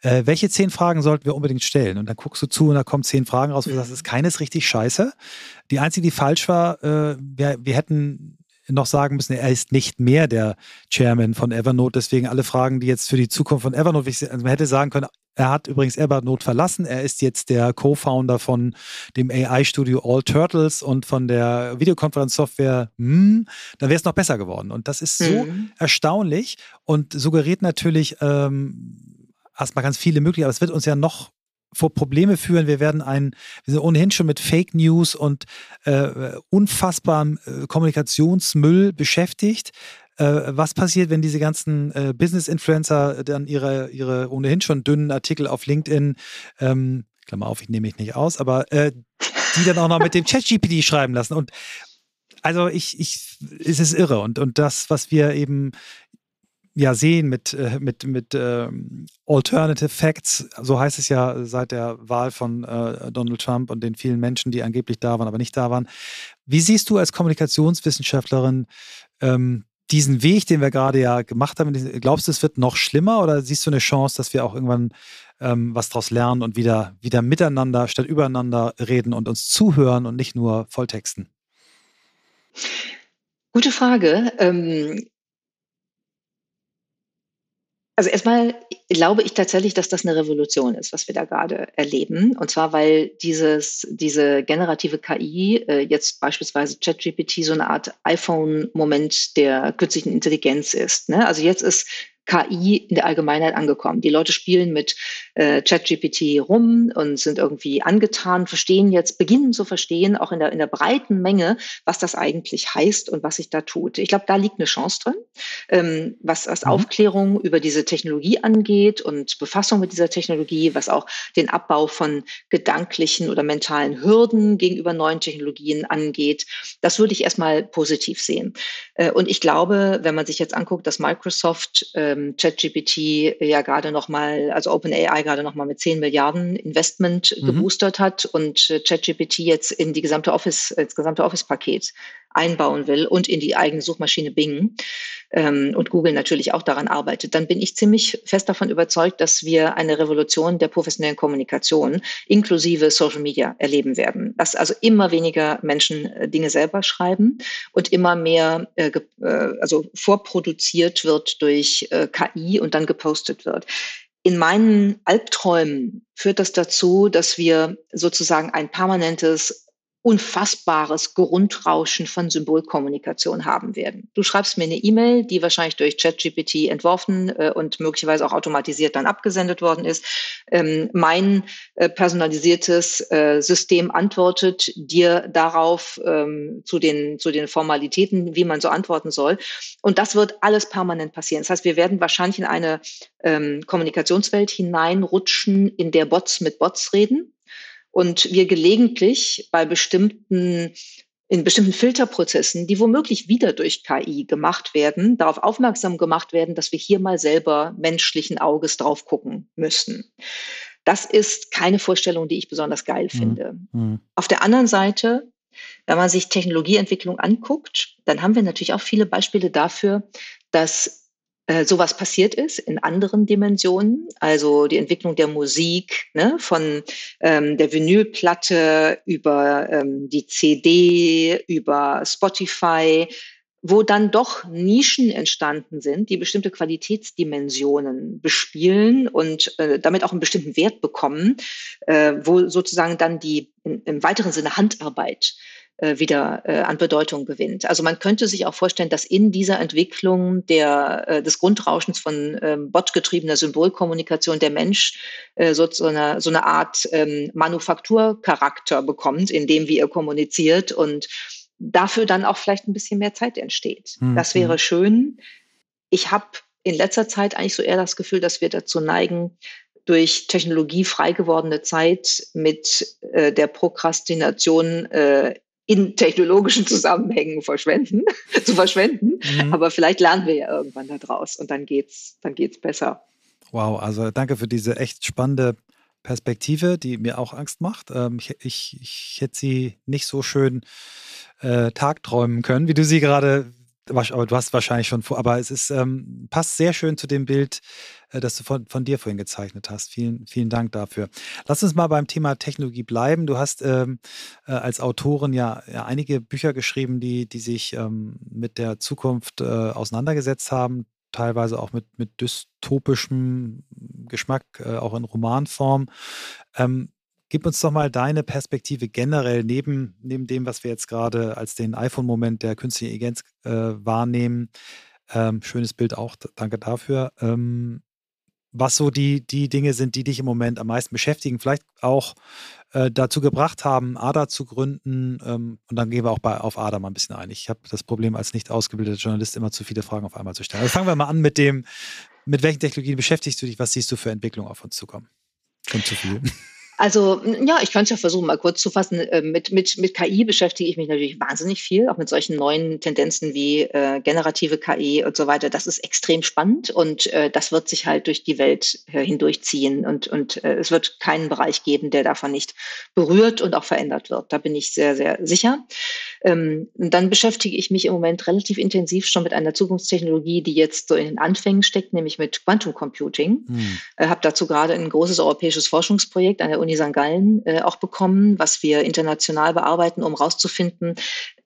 Äh, welche zehn Fragen sollten wir unbedingt stellen? Und dann guckst du zu und da kommen zehn Fragen raus, wo du sagst, ist keines richtig scheiße. Die einzige, die falsch war, äh, wir, wir hätten noch sagen müssen, er ist nicht mehr der Chairman von Evernote. Deswegen alle Fragen, die jetzt für die Zukunft von Evernote. Also man hätte sagen können, er hat übrigens Evernote verlassen. Er ist jetzt der Co-Founder von dem AI-Studio All Turtles und von der Videokonferenzsoftware. Hm, dann wäre es noch besser geworden. Und das ist so mhm. erstaunlich und suggeriert natürlich ähm, erstmal ganz viele Möglichkeiten. Aber es wird uns ja noch vor Probleme führen. Wir werden ein, wir sind ohnehin schon mit Fake News und äh, unfassbarem äh, Kommunikationsmüll beschäftigt. Äh, was passiert, wenn diese ganzen äh, Business-Influencer dann ihre, ihre ohnehin schon dünnen Artikel auf LinkedIn, ähm, Klammer auf, ich nehme mich nicht aus, aber äh, die dann auch noch mit dem ChatGPT schreiben lassen. Und also ich, ich, es ist irre. Und, und das, was wir eben ja sehen mit, äh, mit, mit ähm, Alternative Facts, so heißt es ja seit der Wahl von äh, Donald Trump und den vielen Menschen, die angeblich da waren, aber nicht da waren. Wie siehst du als Kommunikationswissenschaftlerin ähm, diesen Weg, den wir gerade ja gemacht haben? Glaubst du, es wird noch schlimmer oder siehst du eine Chance, dass wir auch irgendwann ähm, was daraus lernen und wieder, wieder miteinander statt übereinander reden und uns zuhören und nicht nur volltexten? Gute Frage. Ähm, Also erstmal glaube ich tatsächlich, dass das eine Revolution ist, was wir da gerade erleben. Und zwar, weil dieses, diese generative KI, äh, jetzt beispielsweise ChatGPT, so eine Art iPhone-Moment der künstlichen Intelligenz ist. Ne? Also jetzt ist KI in der Allgemeinheit angekommen. Die Leute spielen mit äh, ChatGPT rum und sind irgendwie angetan, verstehen jetzt, beginnen zu verstehen, auch in der, in der breiten Menge, was das eigentlich heißt und was sich da tut. Ich glaube, da liegt eine Chance drin, ähm, was, was mhm. Aufklärung über diese Technologie angeht und Befassung mit dieser Technologie, was auch den Abbau von gedanklichen oder mentalen Hürden gegenüber neuen Technologien angeht. Das würde ich erstmal positiv sehen. Äh, und ich glaube, wenn man sich jetzt anguckt, dass Microsoft äh, ähm, ChatGPT ja gerade noch mal, also OpenAI gerade noch mal mit 10 Milliarden Investment mhm. geboostert hat und äh, ChatGPT jetzt in die gesamte Office, ins gesamte Office-Paket einbauen will und in die eigene Suchmaschine Bing ähm, und Google natürlich auch daran arbeitet, dann bin ich ziemlich fest davon überzeugt, dass wir eine Revolution der professionellen Kommunikation inklusive Social Media erleben werden. Dass also immer weniger Menschen äh, Dinge selber schreiben und immer mehr äh, äh, also vorproduziert wird durch äh, KI und dann gepostet wird. In meinen Albträumen führt das dazu, dass wir sozusagen ein permanentes unfassbares Grundrauschen von Symbolkommunikation haben werden. Du schreibst mir eine E-Mail, die wahrscheinlich durch ChatGPT entworfen äh, und möglicherweise auch automatisiert dann abgesendet worden ist. Ähm, mein äh, personalisiertes äh, System antwortet dir darauf ähm, zu, den, zu den Formalitäten, wie man so antworten soll. Und das wird alles permanent passieren. Das heißt, wir werden wahrscheinlich in eine ähm, Kommunikationswelt hineinrutschen, in der Bots mit Bots reden und wir gelegentlich bei bestimmten in bestimmten Filterprozessen, die womöglich wieder durch KI gemacht werden, darauf aufmerksam gemacht werden, dass wir hier mal selber menschlichen Auges drauf gucken müssen. Das ist keine Vorstellung, die ich besonders geil mhm. finde. Mhm. Auf der anderen Seite, wenn man sich Technologieentwicklung anguckt, dann haben wir natürlich auch viele Beispiele dafür, dass sowas passiert ist in anderen Dimensionen, also die Entwicklung der Musik, ne, von ähm, der Vinylplatte über ähm, die CD, über Spotify, wo dann doch Nischen entstanden sind, die bestimmte Qualitätsdimensionen bespielen und äh, damit auch einen bestimmten Wert bekommen, äh, wo sozusagen dann die in, im weiteren Sinne Handarbeit äh, wieder äh, an Bedeutung gewinnt. Also man könnte sich auch vorstellen, dass in dieser Entwicklung der, äh, des Grundrauschens von ähm, botgetriebener Symbolkommunikation der Mensch äh, so, so, eine, so eine Art ähm, Manufakturcharakter bekommt, in dem wie er kommuniziert und dafür dann auch vielleicht ein bisschen mehr Zeit entsteht. Mhm. Das wäre schön. Ich habe in letzter Zeit eigentlich so eher das Gefühl, dass wir dazu neigen, durch Technologie frei gewordene Zeit mit äh, der Prokrastination äh, in technologischen Zusammenhängen verschwenden, zu verschwenden. Mhm. Aber vielleicht lernen wir ja irgendwann da draus und dann geht's, dann geht's besser. Wow, also danke für diese echt spannende Perspektive, die mir auch Angst macht. Ähm, ich, ich, ich hätte sie nicht so schön äh, tagträumen können, wie du sie gerade aber du hast wahrscheinlich schon vor, aber es ist, ähm, passt sehr schön zu dem Bild, äh, das du von, von dir vorhin gezeichnet hast. Vielen, vielen Dank dafür. Lass uns mal beim Thema Technologie bleiben. Du hast ähm, äh, als Autorin ja, ja, einige Bücher geschrieben, die, die sich ähm, mit der Zukunft äh, auseinandergesetzt haben, teilweise auch mit, mit dystopischem Geschmack, äh, auch in Romanform. Ähm, Gib uns doch mal deine Perspektive generell neben, neben dem, was wir jetzt gerade als den iPhone-Moment der künstlichen Intelligenz äh, wahrnehmen. Ähm, schönes Bild auch, danke dafür. Ähm, was so die, die Dinge sind, die dich im Moment am meisten beschäftigen, vielleicht auch äh, dazu gebracht haben, ADA zu gründen. Ähm, und dann gehen wir auch bei, auf ADA mal ein bisschen ein. Ich habe das Problem, als nicht ausgebildeter Journalist immer zu viele Fragen auf einmal zu stellen. Also fangen wir mal an mit dem, mit welchen Technologien beschäftigst du dich? Was siehst du für Entwicklungen auf uns zukommen? Und zu viel. Also ja, ich kann es ja versuchen, mal kurz zu fassen. Äh, mit, mit, mit KI beschäftige ich mich natürlich wahnsinnig viel, auch mit solchen neuen Tendenzen wie äh, generative KI und so weiter. Das ist extrem spannend und äh, das wird sich halt durch die Welt äh, hindurchziehen und, und äh, es wird keinen Bereich geben, der davon nicht berührt und auch verändert wird. Da bin ich sehr, sehr sicher. Ähm, dann beschäftige ich mich im Moment relativ intensiv schon mit einer Zukunftstechnologie, die jetzt so in den Anfängen steckt, nämlich mit Quantum Computing. Hm. Äh, Habe dazu gerade ein großes europäisches Forschungsprojekt an der Uni St. Gallen äh, auch bekommen, was wir international bearbeiten, um herauszufinden,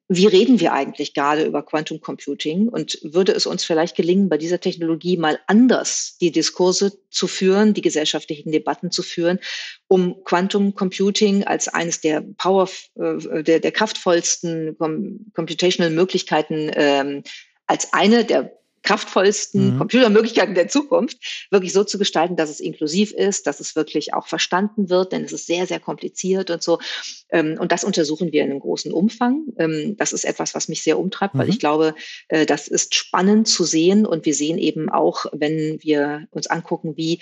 wie reden wir eigentlich gerade über Quantum Computing? Und würde es uns vielleicht gelingen, bei dieser Technologie mal anders die Diskurse zu führen, die gesellschaftlichen Debatten zu führen, um Quantum Computing als eines der Power, äh, der, der kraftvollsten computational Möglichkeiten ähm, als eine der kraftvollsten mhm. Computermöglichkeiten der Zukunft wirklich so zu gestalten, dass es inklusiv ist, dass es wirklich auch verstanden wird, denn es ist sehr, sehr kompliziert und so. Ähm, und das untersuchen wir in einem großen Umfang. Ähm, das ist etwas, was mich sehr umtreibt, mhm. weil ich glaube, äh, das ist spannend zu sehen und wir sehen eben auch, wenn wir uns angucken, wie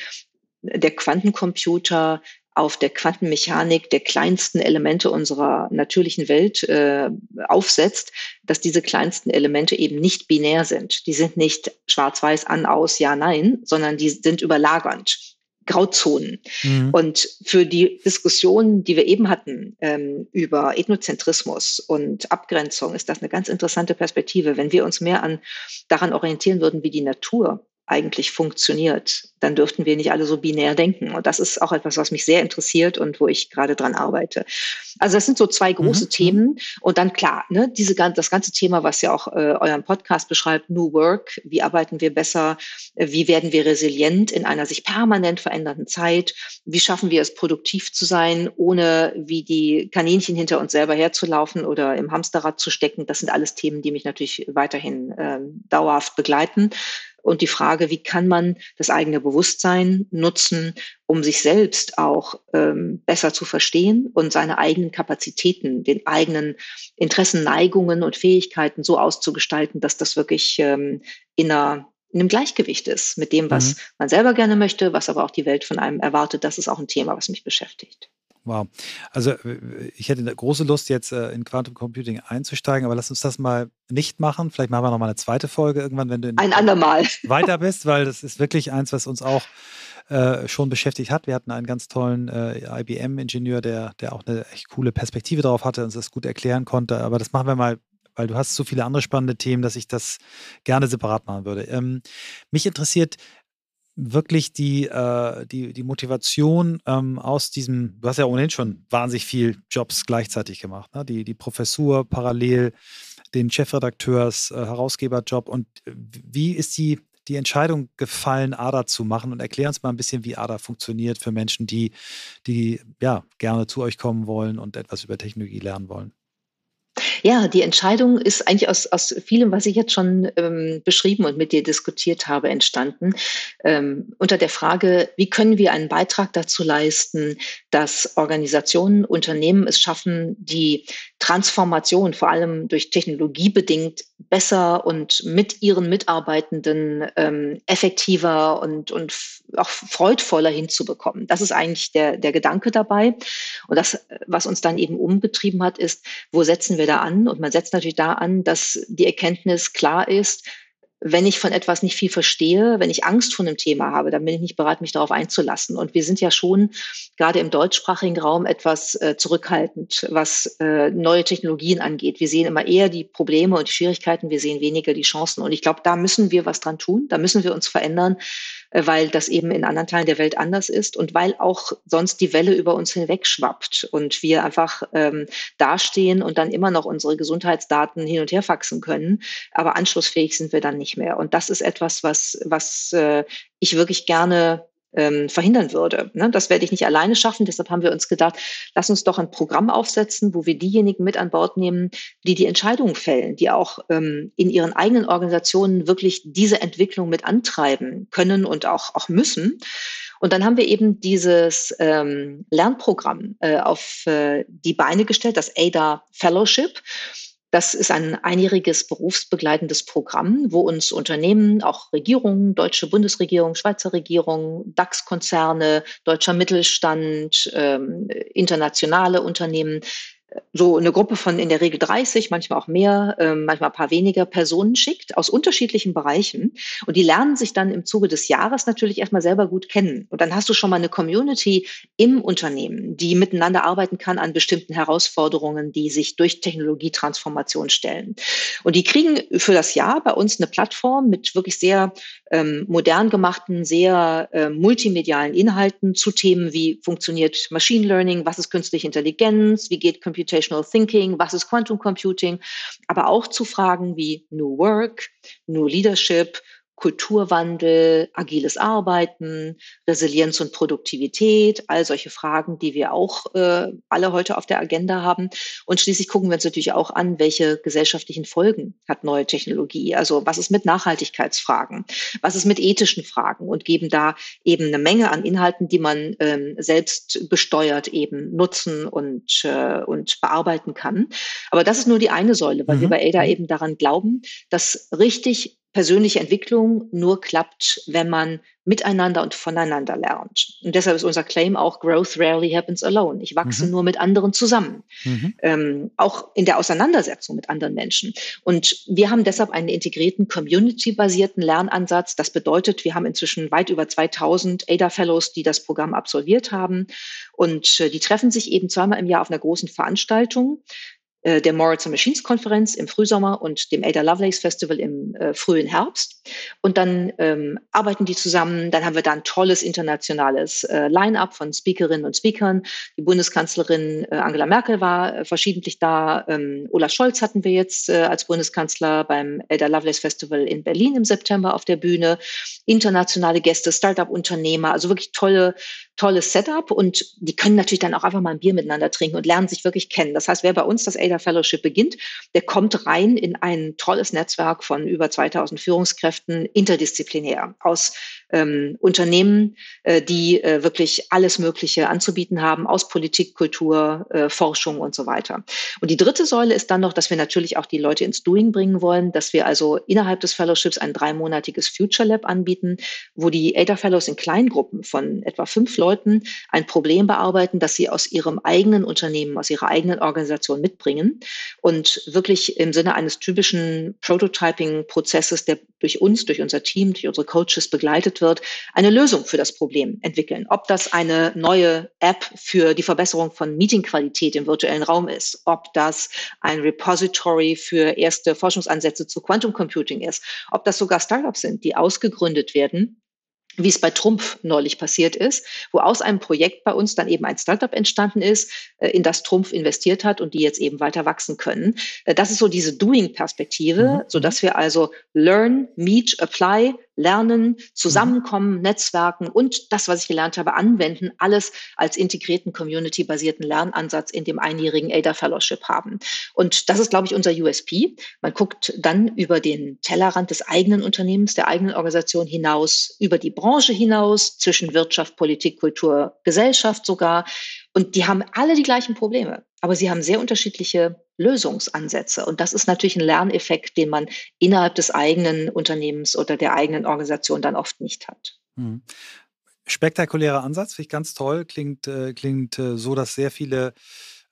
der Quantencomputer auf der Quantenmechanik der kleinsten Elemente unserer natürlichen Welt äh, aufsetzt, dass diese kleinsten Elemente eben nicht binär sind. Die sind nicht schwarz-weiß an, aus, ja, nein, sondern die sind überlagernd. Grauzonen. Mhm. Und für die Diskussion, die wir eben hatten ähm, über Ethnozentrismus und Abgrenzung, ist das eine ganz interessante Perspektive. Wenn wir uns mehr an daran orientieren würden, wie die Natur eigentlich funktioniert, dann dürften wir nicht alle so binär denken. Und das ist auch etwas, was mich sehr interessiert und wo ich gerade dran arbeite. Also das sind so zwei große mhm. Themen. Und dann klar, ne, diese, das ganze Thema, was ja auch äh, euren Podcast beschreibt, New Work, wie arbeiten wir besser, wie werden wir resilient in einer sich permanent verändernden Zeit, wie schaffen wir es, produktiv zu sein, ohne wie die Kaninchen hinter uns selber herzulaufen oder im Hamsterrad zu stecken. Das sind alles Themen, die mich natürlich weiterhin äh, dauerhaft begleiten und die Frage, wie kann man das eigene Bewusstsein nutzen, um sich selbst auch ähm, besser zu verstehen und seine eigenen Kapazitäten, den eigenen Interessen, Neigungen und Fähigkeiten so auszugestalten, dass das wirklich ähm, in einer in einem Gleichgewicht ist mit dem, was mhm. man selber gerne möchte, was aber auch die Welt von einem erwartet. Das ist auch ein Thema, was mich beschäftigt. Wow. Also äh, ich hätte eine große Lust, jetzt äh, in Quantum Computing einzusteigen, aber lass uns das mal nicht machen. Vielleicht machen wir noch mal eine zweite Folge irgendwann, wenn du ein andermal weiter bist, weil das ist wirklich eins, was uns auch äh, schon beschäftigt hat. Wir hatten einen ganz tollen äh, IBM-Ingenieur, der, der auch eine echt coole Perspektive darauf hatte und uns das gut erklären konnte. Aber das machen wir mal weil du hast so viele andere spannende Themen, dass ich das gerne separat machen würde. Ähm, mich interessiert, wirklich die, äh, die, die Motivation ähm, aus diesem, du hast ja ohnehin schon wahnsinnig viel Jobs gleichzeitig gemacht, ne? die, die Professur parallel, den Chefredakteurs, äh, Herausgeberjob und wie ist die, die Entscheidung gefallen, ADA zu machen und erklär uns mal ein bisschen, wie ADA funktioniert für Menschen, die, die ja gerne zu euch kommen wollen und etwas über Technologie lernen wollen. Ja, die Entscheidung ist eigentlich aus, aus vielem, was ich jetzt schon ähm, beschrieben und mit dir diskutiert habe, entstanden. Ähm, unter der Frage, wie können wir einen Beitrag dazu leisten, dass Organisationen, Unternehmen es schaffen, die Transformation, vor allem durch Technologie bedingt, besser und mit ihren Mitarbeitenden ähm, effektiver und, und auch freudvoller hinzubekommen. Das ist eigentlich der, der Gedanke dabei. Und das, was uns dann eben umgetrieben hat, ist, wo setzen wir da an? Und man setzt natürlich da an, dass die Erkenntnis klar ist, wenn ich von etwas nicht viel verstehe, wenn ich Angst vor einem Thema habe, dann bin ich nicht bereit, mich darauf einzulassen. Und wir sind ja schon gerade im deutschsprachigen Raum etwas äh, zurückhaltend, was äh, neue Technologien angeht. Wir sehen immer eher die Probleme und die Schwierigkeiten, wir sehen weniger die Chancen. Und ich glaube, da müssen wir was dran tun, da müssen wir uns verändern, weil das eben in anderen Teilen der Welt anders ist und weil auch sonst die Welle über uns hinweg schwappt und wir einfach ähm, dastehen und dann immer noch unsere Gesundheitsdaten hin und her faxen können, aber anschlussfähig sind wir dann nicht mehr. Und das ist etwas, was, was äh, ich wirklich gerne ähm, verhindern würde. Ne? Das werde ich nicht alleine schaffen. Deshalb haben wir uns gedacht, lass uns doch ein Programm aufsetzen, wo wir diejenigen mit an Bord nehmen, die die Entscheidungen fällen, die auch ähm, in ihren eigenen Organisationen wirklich diese Entwicklung mit antreiben können und auch, auch müssen. Und dann haben wir eben dieses ähm, Lernprogramm äh, auf äh, die Beine gestellt, das ADA Fellowship. Das ist ein einjähriges berufsbegleitendes Programm, wo uns Unternehmen, auch Regierungen, deutsche Bundesregierung, Schweizer Regierung, DAX-Konzerne, deutscher Mittelstand, ähm, internationale Unternehmen so eine Gruppe von in der Regel 30, manchmal auch mehr, äh, manchmal ein paar weniger Personen schickt aus unterschiedlichen Bereichen. Und die lernen sich dann im Zuge des Jahres natürlich erstmal selber gut kennen. Und dann hast du schon mal eine Community im Unternehmen, die miteinander arbeiten kann an bestimmten Herausforderungen, die sich durch Technologietransformation stellen. Und die kriegen für das Jahr bei uns eine Plattform mit wirklich sehr ähm, modern gemachten, sehr äh, multimedialen Inhalten zu Themen wie funktioniert Machine Learning, was ist künstliche Intelligenz, wie geht Computer Computational Thinking, was ist Quantum Computing, aber auch zu Fragen wie New Work, New Leadership, Kulturwandel, agiles Arbeiten, Resilienz und Produktivität, all solche Fragen, die wir auch äh, alle heute auf der Agenda haben. Und schließlich gucken wir uns natürlich auch an, welche gesellschaftlichen Folgen hat neue Technologie. Also was ist mit Nachhaltigkeitsfragen, was ist mit ethischen Fragen und geben da eben eine Menge an Inhalten, die man ähm, selbst besteuert eben nutzen und, äh, und bearbeiten kann. Aber das ist nur die eine Säule, weil mhm. wir bei ADA eben daran glauben, dass richtig persönliche Entwicklung nur klappt, wenn man miteinander und voneinander lernt. Und deshalb ist unser Claim auch Growth rarely happens alone. Ich wachse mhm. nur mit anderen zusammen, mhm. ähm, auch in der Auseinandersetzung mit anderen Menschen. Und wir haben deshalb einen integrierten community-basierten Lernansatz. Das bedeutet, wir haben inzwischen weit über 2000 ADA Fellows, die das Programm absolviert haben. Und äh, die treffen sich eben zweimal im Jahr auf einer großen Veranstaltung. Äh, der Moritz and Machines Konferenz im Frühsommer und dem Ada Lovelace Festival im äh, frühen Herbst. Und dann ähm, arbeiten die zusammen. Dann haben wir da ein tolles internationales äh, Line-up von Speakerinnen und Speakern. Die Bundeskanzlerin äh, Angela Merkel war äh, verschiedentlich da. Ähm, Olaf Scholz hatten wir jetzt äh, als Bundeskanzler beim Ada Lovelace Festival in Berlin im September auf der Bühne. Internationale Gäste, Startup-Unternehmer, also wirklich tolle tolles Setup und die können natürlich dann auch einfach mal ein Bier miteinander trinken und lernen sich wirklich kennen. Das heißt, wer bei uns das ADA Fellowship beginnt, der kommt rein in ein tolles Netzwerk von über 2000 Führungskräften interdisziplinär aus ähm, Unternehmen, äh, die äh, wirklich alles Mögliche anzubieten haben aus Politik, Kultur, äh, Forschung und so weiter. Und die dritte Säule ist dann noch, dass wir natürlich auch die Leute ins Doing bringen wollen, dass wir also innerhalb des Fellowships ein dreimonatiges Future Lab anbieten, wo die ADA Fellows in Kleingruppen von etwa fünf Leuten ein Problem bearbeiten, das sie aus ihrem eigenen Unternehmen, aus ihrer eigenen Organisation mitbringen und wirklich im Sinne eines typischen Prototyping-Prozesses, der durch uns, durch unser Team, durch unsere Coaches begleitet wird, eine Lösung für das Problem entwickeln. Ob das eine neue App für die Verbesserung von Meetingqualität im virtuellen Raum ist, ob das ein Repository für erste Forschungsansätze zu Quantum Computing ist, ob das sogar Startups sind, die ausgegründet werden wie es bei Trumpf neulich passiert ist, wo aus einem Projekt bei uns dann eben ein Startup entstanden ist, äh, in das Trumpf investiert hat und die jetzt eben weiter wachsen können. Äh, das ist so diese Doing-Perspektive, mhm. so dass wir also learn, meet, apply, lernen, zusammenkommen, mhm. Netzwerken und das, was ich gelernt habe, anwenden, alles als integrierten community-basierten Lernansatz in dem einjährigen ADA Fellowship haben. Und das ist, glaube ich, unser USP. Man guckt dann über den Tellerrand des eigenen Unternehmens, der eigenen Organisation hinaus, über die Branche hinaus, zwischen Wirtschaft, Politik, Kultur, Gesellschaft sogar. Und die haben alle die gleichen Probleme, aber sie haben sehr unterschiedliche Lösungsansätze. Und das ist natürlich ein Lerneffekt, den man innerhalb des eigenen Unternehmens oder der eigenen Organisation dann oft nicht hat. Mhm. Spektakulärer Ansatz, finde ich ganz toll. Klingt, äh, klingt äh, so, dass sehr viele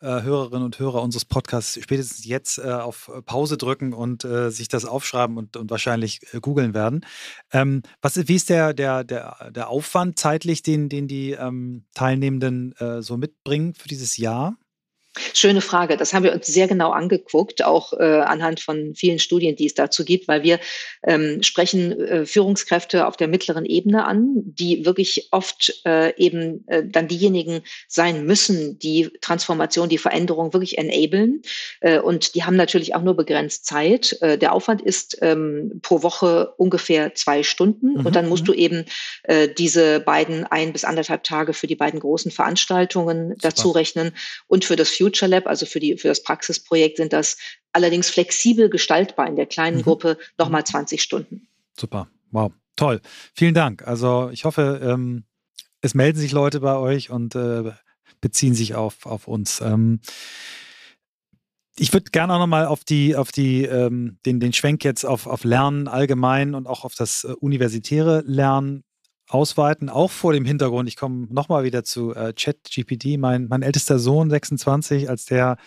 äh, Hörerinnen und Hörer unseres Podcasts spätestens jetzt äh, auf Pause drücken und äh, sich das aufschreiben und, und wahrscheinlich äh, googeln werden. Ähm, was, wie ist der, der, der, der Aufwand zeitlich, den, den die ähm, Teilnehmenden so mitbringen für dieses Jahr? Schöne Frage. Das haben wir uns sehr genau angeguckt, auch äh, anhand von vielen Studien, die es dazu gibt, weil wir ähm, sprechen äh, Führungskräfte auf der mittleren Ebene an, die wirklich oft äh, eben äh, dann diejenigen sein müssen, die Transformation, die Veränderung wirklich enablen. Äh, und die haben natürlich auch nur begrenzt Zeit. Äh, der Aufwand ist ähm, pro Woche ungefähr zwei Stunden. Mhm. Und dann musst mhm. du eben diese beiden ein bis anderthalb Tage für die beiden großen Veranstaltungen dazu rechnen und für das Future Future Lab, also für, die, für das Praxisprojekt, sind das allerdings flexibel gestaltbar in der kleinen mhm. Gruppe nochmal 20 Stunden. Super, wow, toll. Vielen Dank. Also ich hoffe, ähm, es melden sich Leute bei euch und äh, beziehen sich auf, auf uns. Ähm, ich würde gerne auch nochmal auf die, auf die, ähm, den, den Schwenk jetzt auf, auf Lernen allgemein und auch auf das äh, universitäre Lernen ausweiten, auch vor dem Hintergrund, ich komme nochmal wieder zu äh, ChatGPT, mein, mein ältester Sohn, 26, als der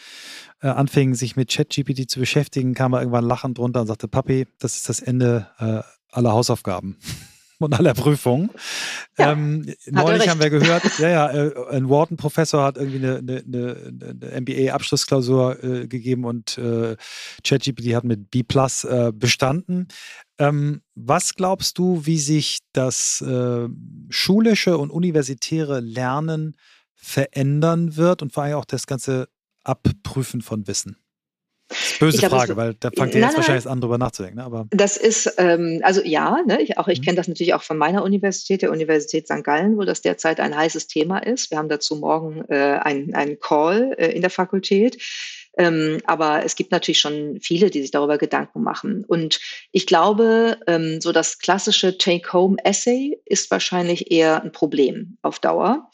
äh, anfing, sich mit ChatGPT zu beschäftigen, kam er irgendwann lachend drunter und sagte, Papi, das ist das Ende äh, aller Hausaufgaben und aller Prüfungen. Ja, ähm, neulich haben wir gehört, ja, ja, äh, ein Wharton-Professor hat irgendwie eine, eine, eine MBA-Abschlussklausur äh, gegeben und äh, ChatGPT hat mit B Plus äh, bestanden. Ähm, was glaubst du, wie sich das äh, schulische und universitäre Lernen verändern wird und vor allem auch das ganze Abprüfen von Wissen? Böse glaub, Frage, weil da fangt ihr jetzt nein, wahrscheinlich an, drüber nachzudenken. Ne? Aber das ist, ähm, also ja, ne, ich, auch ich mhm. kenne das natürlich auch von meiner Universität, der Universität St. Gallen, wo das derzeit ein heißes Thema ist. Wir haben dazu morgen äh, einen, einen Call äh, in der Fakultät. Ähm, aber es gibt natürlich schon viele, die sich darüber Gedanken machen. Und ich glaube, ähm, so das klassische Take-Home-Essay ist wahrscheinlich eher ein Problem auf Dauer.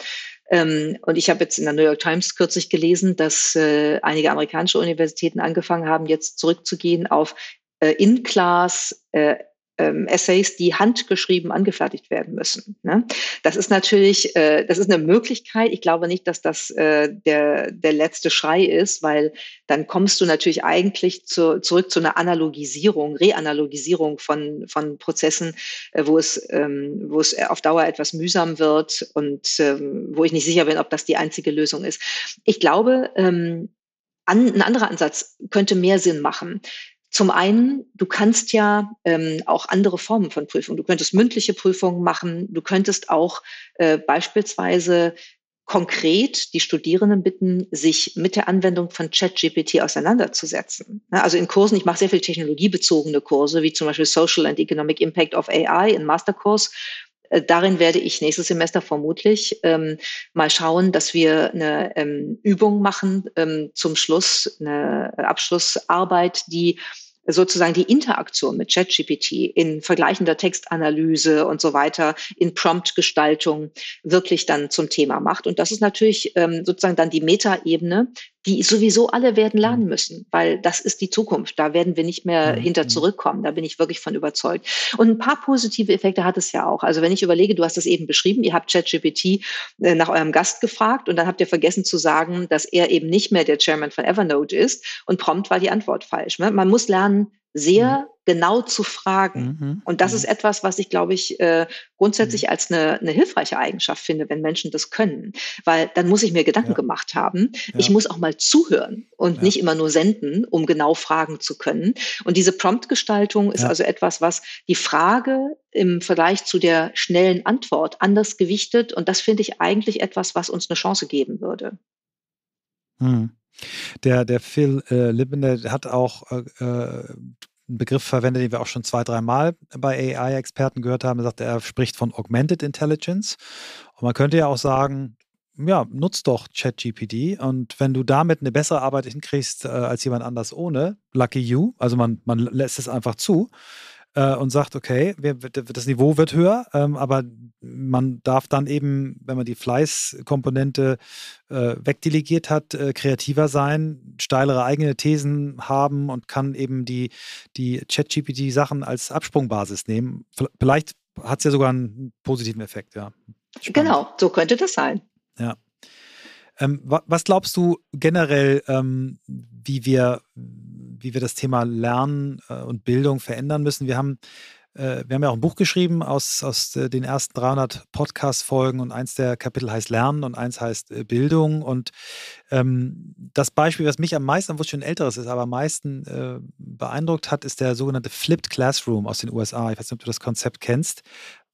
Ähm, und ich habe jetzt in der New York Times kürzlich gelesen, dass äh, einige amerikanische Universitäten angefangen haben, jetzt zurückzugehen auf äh, In-Class äh, ähm, Essays, die handgeschrieben angefertigt werden müssen. Ne? Das ist natürlich, äh, das ist eine Möglichkeit. Ich glaube nicht, dass das äh, der, der letzte Schrei ist, weil dann kommst du natürlich eigentlich zu, zurück zu einer Analogisierung, Reanalogisierung von, von Prozessen, äh, wo, es, ähm, wo es auf Dauer etwas mühsam wird und ähm, wo ich nicht sicher bin, ob das die einzige Lösung ist. Ich glaube, ähm, an, ein anderer Ansatz könnte mehr Sinn machen. Zum einen, du kannst ja ähm, auch andere Formen von Prüfungen. Du könntest mündliche Prüfungen machen. Du könntest auch äh, beispielsweise konkret die Studierenden bitten, sich mit der Anwendung von ChatGPT auseinanderzusetzen. Also in Kursen, ich mache sehr viel technologiebezogene Kurse, wie zum Beispiel Social and Economic Impact of AI in Masterkurs. Äh, darin werde ich nächstes Semester vermutlich ähm, mal schauen, dass wir eine ähm, Übung machen ähm, zum Schluss, eine Abschlussarbeit, die sozusagen die Interaktion mit ChatGPT in vergleichender Textanalyse und so weiter, in Prompt-Gestaltung wirklich dann zum Thema macht. Und das ist natürlich ähm, sozusagen dann die Metaebene, die sowieso alle werden lernen mhm. müssen, weil das ist die Zukunft. Da werden wir nicht mehr mhm. hinter mhm. zurückkommen. Da bin ich wirklich von überzeugt. Und ein paar positive Effekte hat es ja auch. Also wenn ich überlege, du hast es eben beschrieben, ihr habt ChatGPT äh, nach eurem Gast gefragt und dann habt ihr vergessen zu sagen, dass er eben nicht mehr der Chairman von Evernote ist und prompt war die Antwort falsch. Ne? Man muss lernen, sehr mhm. genau zu fragen. Mhm. Und das mhm. ist etwas, was ich, glaube ich, äh, grundsätzlich mhm. als eine, eine hilfreiche Eigenschaft finde, wenn Menschen das können. Weil dann muss ich mir Gedanken ja. gemacht haben. Ja. Ich muss auch mal zuhören und ja. nicht immer nur senden, um genau fragen zu können. Und diese Promptgestaltung ist also etwas, was die Frage im Vergleich zu der schnellen Antwort anders gewichtet. Und das finde ich eigentlich etwas, was uns eine Chance geben würde. Hm. Der, der Phil äh, Libben, der hat auch äh, äh, einen Begriff verwendet, den wir auch schon zwei, dreimal bei AI-Experten gehört haben. Er sagt, er spricht von Augmented Intelligence. Und man könnte ja auch sagen, ja, nutz doch ChatGPT und wenn du damit eine bessere Arbeit hinkriegst äh, als jemand anders ohne, lucky you, also man, man lässt es einfach zu, äh, und sagt, okay, wir, das Niveau wird höher, ähm, aber man darf dann eben, wenn man die Fleißkomponente äh, wegdelegiert hat, äh, kreativer sein, steilere eigene Thesen haben und kann eben die, die ChatGPT-Sachen als Absprungbasis nehmen. Vielleicht hat es ja sogar einen positiven Effekt, ja. Spannend. Genau, so könnte das sein. Ja. Ähm, was glaubst du generell, ähm, wie wir wie wir das Thema Lernen äh, und Bildung verändern müssen. Wir haben, äh, wir haben ja auch ein Buch geschrieben aus, aus äh, den ersten 300 Podcast-Folgen und eins der Kapitel heißt Lernen und eins heißt Bildung. Und ähm, das Beispiel, was mich am meisten, wo es schon ein älteres ist, aber am meisten äh, beeindruckt hat, ist der sogenannte Flipped Classroom aus den USA. Ich weiß nicht, ob du das Konzept kennst,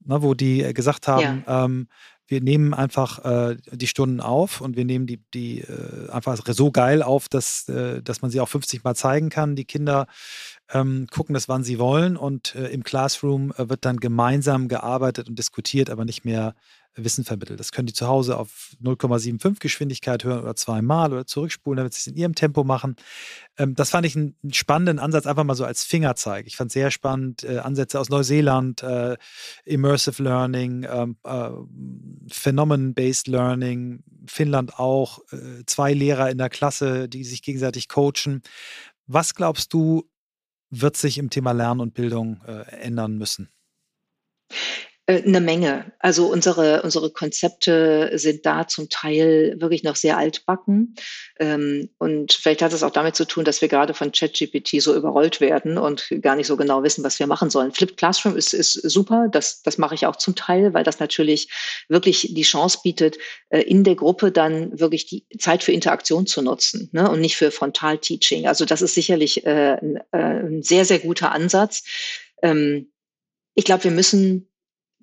ne, wo die gesagt haben, ja. ähm, wir nehmen einfach äh, die Stunden auf und wir nehmen die, die äh, einfach so geil auf, dass, äh, dass man sie auch 50 Mal zeigen kann. Die Kinder ähm, gucken das, wann sie wollen und äh, im Classroom äh, wird dann gemeinsam gearbeitet und diskutiert, aber nicht mehr Wissen vermittelt. Das können die zu Hause auf 0,75 Geschwindigkeit hören oder zweimal oder zurückspulen, damit sie es in ihrem Tempo machen. Ähm, das fand ich einen spannenden Ansatz, einfach mal so als Fingerzeig. Ich fand sehr spannend, äh, Ansätze aus Neuseeland, äh, Immersive Learning, ähm, äh, Phenomenon-Based Learning, Finnland auch, zwei Lehrer in der Klasse, die sich gegenseitig coachen. Was glaubst du, wird sich im Thema Lernen und Bildung ändern müssen? Äh, eine Menge. Also unsere, unsere Konzepte sind da zum Teil wirklich noch sehr altbacken. Ähm, und vielleicht hat es auch damit zu tun, dass wir gerade von ChatGPT so überrollt werden und gar nicht so genau wissen, was wir machen sollen. Flipped Classroom ist, ist super. Das, das mache ich auch zum Teil, weil das natürlich wirklich die Chance bietet, äh, in der Gruppe dann wirklich die Zeit für Interaktion zu nutzen ne? und nicht für Frontal-Teaching. Also das ist sicherlich äh, ein, ein sehr, sehr guter Ansatz. Ähm, ich glaube, wir müssen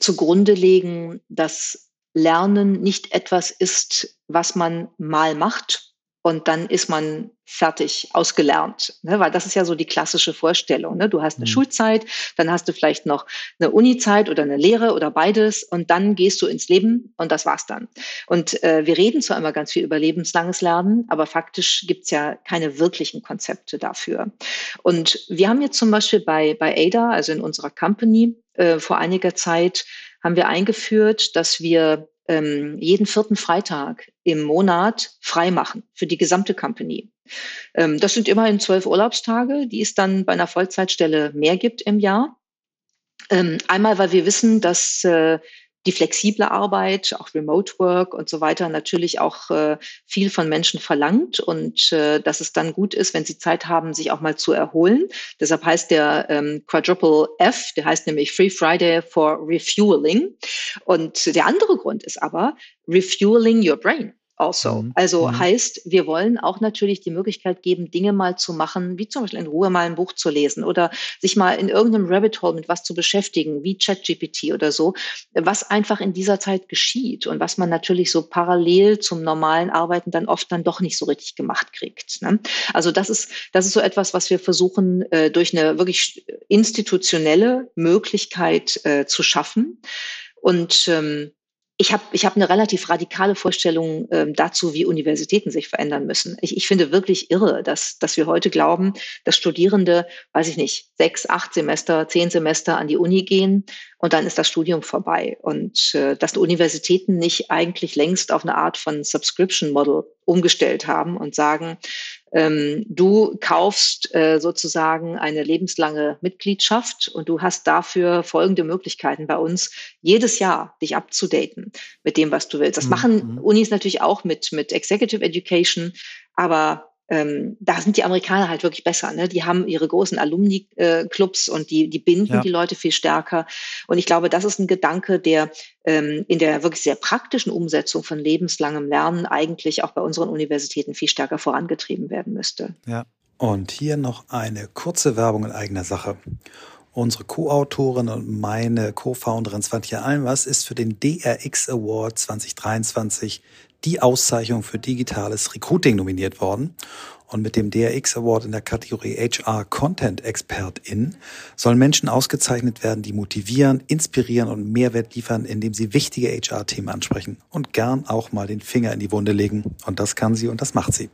zugrunde legen, dass Lernen nicht etwas ist, was man mal macht und dann ist man fertig, ausgelernt. Ne? Weil das ist ja so die klassische Vorstellung. Ne? Du hast eine mhm. Schulzeit, dann hast du vielleicht noch eine Unizeit oder eine Lehre oder beides und dann gehst du ins Leben und das war's dann. Und äh, wir reden zwar immer ganz viel über lebenslanges Lernen, aber faktisch gibt's ja keine wirklichen Konzepte dafür. Und wir haben jetzt zum Beispiel bei, bei ADA, also in unserer Company, äh, vor einiger Zeit haben wir eingeführt, dass wir ähm, jeden vierten Freitag im Monat frei machen für die gesamte Company. Ähm, das sind immerhin zwölf Urlaubstage, die es dann bei einer Vollzeitstelle mehr gibt im Jahr. Ähm, einmal, weil wir wissen, dass äh, die flexible Arbeit, auch Remote Work und so weiter natürlich auch äh, viel von Menschen verlangt und äh, dass es dann gut ist, wenn sie Zeit haben, sich auch mal zu erholen. Deshalb heißt der ähm, Quadruple F, der heißt nämlich Free Friday for Refueling. Und der andere Grund ist aber Refueling Your Brain also. Mhm. Also mhm. heißt, wir wollen auch natürlich die Möglichkeit geben, Dinge mal zu machen, wie zum Beispiel in Ruhe mal ein Buch zu lesen oder sich mal in irgendeinem Rabbit Hole mit was zu beschäftigen, wie ChatGPT oder so, was einfach in dieser Zeit geschieht und was man natürlich so parallel zum normalen Arbeiten dann oft dann doch nicht so richtig gemacht kriegt. Ne? Also das ist, das ist so etwas, was wir versuchen, äh, durch eine wirklich institutionelle Möglichkeit äh, zu schaffen. Und ähm, ich habe ich hab eine relativ radikale Vorstellung ähm, dazu, wie Universitäten sich verändern müssen. Ich, ich finde wirklich irre, dass, dass wir heute glauben, dass Studierende, weiß ich nicht, sechs, acht Semester, zehn Semester an die Uni gehen und dann ist das Studium vorbei. Und äh, dass die Universitäten nicht eigentlich längst auf eine Art von Subscription Model umgestellt haben und sagen, ähm, du kaufst äh, sozusagen eine lebenslange Mitgliedschaft und du hast dafür folgende Möglichkeiten bei uns, jedes Jahr dich abzudaten mit dem, was du willst. Das mhm. machen Unis natürlich auch mit, mit Executive Education, aber ähm, da sind die Amerikaner halt wirklich besser. Ne? Die haben ihre großen Alumni-Clubs und die, die binden ja. die Leute viel stärker. Und ich glaube, das ist ein Gedanke, der ähm, in der wirklich sehr praktischen Umsetzung von lebenslangem Lernen eigentlich auch bei unseren Universitäten viel stärker vorangetrieben werden müsste. Ja. Und hier noch eine kurze Werbung in eigener Sache. Unsere Co-Autorin und meine Co-Founderin Svantje Almers ist für den DRX Award 2023 die Auszeichnung für digitales Recruiting nominiert worden. Und mit dem DRX Award in der Kategorie HR Content Expertin sollen Menschen ausgezeichnet werden, die motivieren, inspirieren und Mehrwert liefern, indem sie wichtige HR-Themen ansprechen und gern auch mal den Finger in die Wunde legen. Und das kann sie und das macht sie.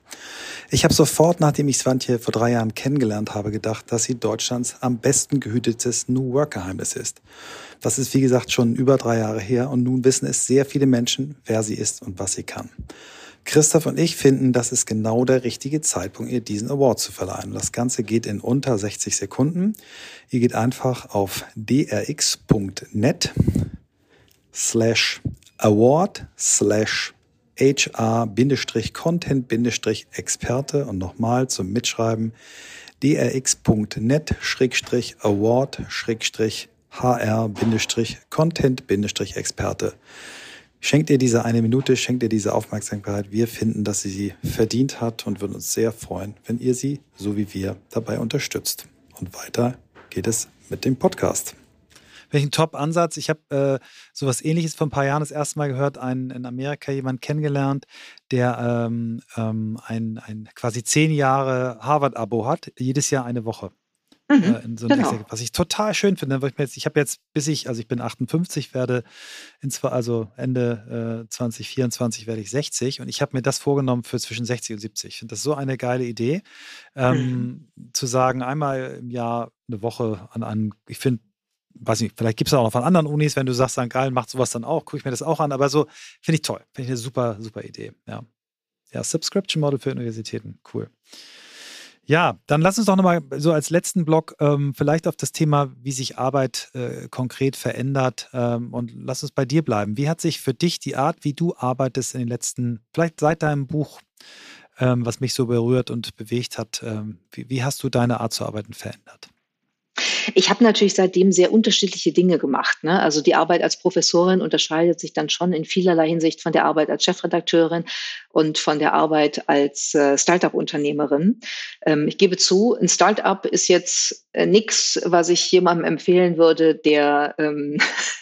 Ich habe sofort, nachdem ich Svantje vor drei Jahren kennengelernt habe, gedacht, dass sie Deutschlands am besten gehütetes New Work Geheimnis ist. Das ist, wie gesagt, schon über drei Jahre her und nun wissen es sehr viele Menschen, wer sie ist und was sie kann. Christoph und ich finden, das ist genau der richtige Zeitpunkt, ihr diesen Award zu verleihen. Das Ganze geht in unter 60 Sekunden. Ihr geht einfach auf drx.net slash award slash HR-Content-Experte und nochmal zum Mitschreiben drx.net-award-experte HR-Content-Experte. Schenkt ihr diese eine Minute, schenkt ihr diese Aufmerksamkeit. Wir finden, dass sie sie verdient hat und würden uns sehr freuen, wenn ihr sie, so wie wir, dabei unterstützt. Und weiter geht es mit dem Podcast. Welchen Top-Ansatz. Ich habe äh, sowas ähnliches vor ein paar Jahren das erste Mal gehört, einen in Amerika jemand kennengelernt, der ähm, ähm, ein, ein quasi zehn Jahre Harvard-Abo hat, jedes Jahr eine Woche. Mhm, äh, in so genau. was ich total schön finde, weil ich jetzt, ich habe jetzt, bis ich, also ich bin 58, werde in zwar, also Ende äh, 2024 werde ich 60 und ich habe mir das vorgenommen für zwischen 60 und 70. Ich finde das so eine geile Idee, ähm, mhm. zu sagen, einmal im Jahr eine Woche an einem, ich finde, weiß nicht, vielleicht gibt es auch noch von anderen Unis, wenn du sagst, dann geil, macht sowas dann auch, gucke ich mir das auch an, aber so finde ich toll, finde ich eine super, super Idee, ja. Ja, Subscription Model für Universitäten, cool. Ja, dann lass uns doch nochmal so als letzten Block ähm, vielleicht auf das Thema, wie sich Arbeit äh, konkret verändert ähm, und lass uns bei dir bleiben. Wie hat sich für dich die Art, wie du arbeitest in den letzten, vielleicht seit deinem Buch, ähm, was mich so berührt und bewegt hat, ähm, wie, wie hast du deine Art zu arbeiten verändert? Ich habe natürlich seitdem sehr unterschiedliche Dinge gemacht. Ne? Also die Arbeit als Professorin unterscheidet sich dann schon in vielerlei Hinsicht von der Arbeit als Chefredakteurin und von der Arbeit als äh, Startup-Unternehmerin. Ähm, ich gebe zu, ein Startup ist jetzt äh, nichts, was ich jemandem empfehlen würde, der ähm,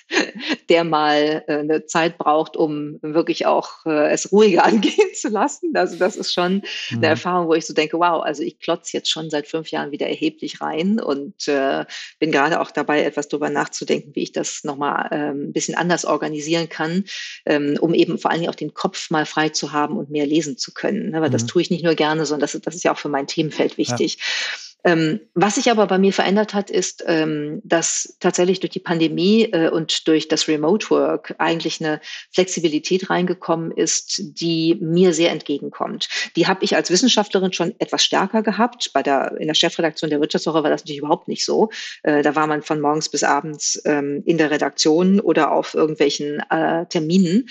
der mal äh, eine Zeit braucht, um wirklich auch äh, es ruhiger angehen zu lassen. Also das ist schon mhm. eine Erfahrung, wo ich so denke, wow, also ich klotze jetzt schon seit fünf Jahren wieder erheblich rein und äh, bin gerade auch dabei, etwas darüber nachzudenken, wie ich das nochmal äh, ein bisschen anders organisieren kann, ähm, um eben vor allen Dingen auch den Kopf mal frei zu haben und mehr lesen zu können. Ne? Weil mhm. das tue ich nicht nur gerne, sondern das, das ist ja auch für mein Themenfeld wichtig. Ja. Ähm, was sich aber bei mir verändert hat, ist, ähm, dass tatsächlich durch die Pandemie äh, und durch das Remote Work eigentlich eine Flexibilität reingekommen ist, die mir sehr entgegenkommt. Die habe ich als Wissenschaftlerin schon etwas stärker gehabt. Bei der, in der Chefredaktion der Wirtschaftswoche war das natürlich überhaupt nicht so. Äh, da war man von morgens bis abends ähm, in der Redaktion oder auf irgendwelchen äh, Terminen.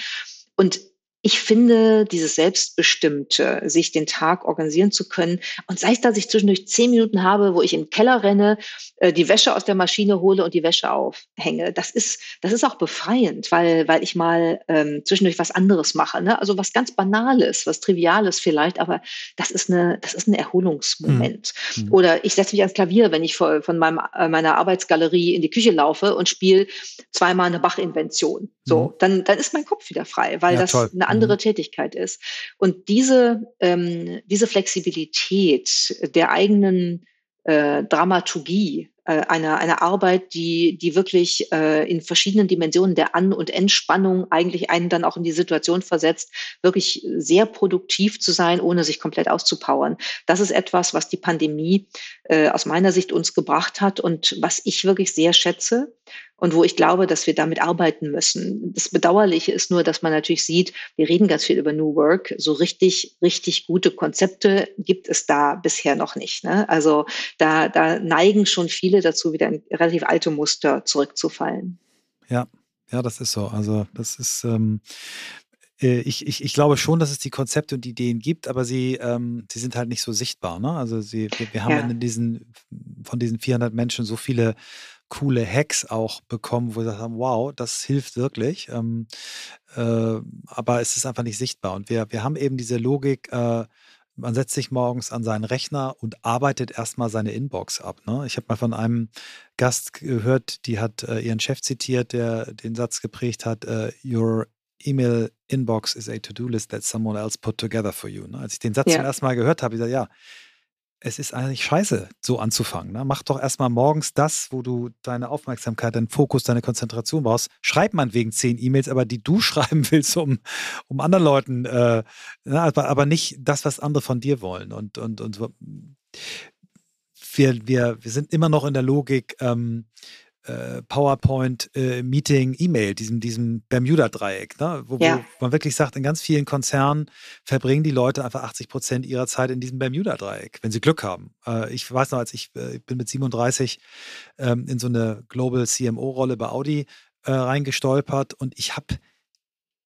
Und ich finde, dieses Selbstbestimmte, sich den Tag organisieren zu können und sei es, dass ich zwischendurch zehn Minuten habe, wo ich in den Keller renne, äh, die Wäsche aus der Maschine hole und die Wäsche aufhänge, das ist, das ist auch befreiend, weil, weil ich mal ähm, zwischendurch was anderes mache. Ne? Also was ganz Banales, was Triviales vielleicht, aber das ist eine, das ist ein Erholungsmoment. Mhm. Oder ich setze mich ans Klavier, wenn ich von, von meinem, äh, meiner Arbeitsgalerie in die Küche laufe und spiele zweimal eine Bach-Invention. So, mhm. dann, dann ist mein Kopf wieder frei, weil ja, das toll. eine andere mhm. Tätigkeit ist. Und diese, ähm, diese Flexibilität der eigenen äh, Dramaturgie, äh, einer, einer Arbeit, die, die wirklich äh, in verschiedenen Dimensionen der An- und Entspannung eigentlich einen dann auch in die Situation versetzt, wirklich sehr produktiv zu sein, ohne sich komplett auszupowern. Das ist etwas, was die Pandemie äh, aus meiner Sicht uns gebracht hat und was ich wirklich sehr schätze und wo ich glaube, dass wir damit arbeiten müssen. Das Bedauerliche ist nur, dass man natürlich sieht, wir reden ganz viel über New Work. So richtig, richtig gute Konzepte gibt es da bisher noch nicht. Ne? Also da, da neigen schon viele dazu, wieder in relativ alte Muster zurückzufallen. Ja, ja, das ist so. Also das ist, ähm, äh, ich, ich, ich glaube schon, dass es die Konzepte und Ideen gibt, aber sie, ähm, sie sind halt nicht so sichtbar. Ne? Also sie, wir, wir haben ja. in diesen, von diesen 400 Menschen so viele coole Hacks auch bekommen, wo sie sagen, wow, das hilft wirklich. Ähm, äh, aber es ist einfach nicht sichtbar. Und wir, wir haben eben diese Logik, äh, man setzt sich morgens an seinen Rechner und arbeitet erstmal seine Inbox ab. Ne? Ich habe mal von einem Gast gehört, die hat äh, ihren Chef zitiert, der den Satz geprägt hat, äh, Your email inbox is a to-do list that someone else put together for you. Ne? Als ich den Satz ja. zum ersten Mal gehört habe, ich gesagt, ja, es ist eigentlich scheiße, so anzufangen. Ne? Mach doch erstmal morgens das, wo du deine Aufmerksamkeit, deinen Fokus, deine Konzentration brauchst. Schreib man wegen zehn E-Mails, aber die du schreiben willst, um, um anderen Leuten, äh, na, aber, aber nicht das, was andere von dir wollen. Und, und, und wir, wir, wir sind immer noch in der Logik, ähm, äh, PowerPoint-Meeting, äh, E-Mail, diesem, diesem Bermuda-Dreieck, ne? wo, ja. wo, man wirklich sagt, in ganz vielen Konzernen verbringen die Leute einfach 80 Prozent ihrer Zeit in diesem Bermuda-Dreieck, wenn sie Glück haben. Äh, ich weiß noch, als ich, äh, ich bin mit 37 ähm, in so eine Global CMO-Rolle bei Audi äh, reingestolpert und ich habe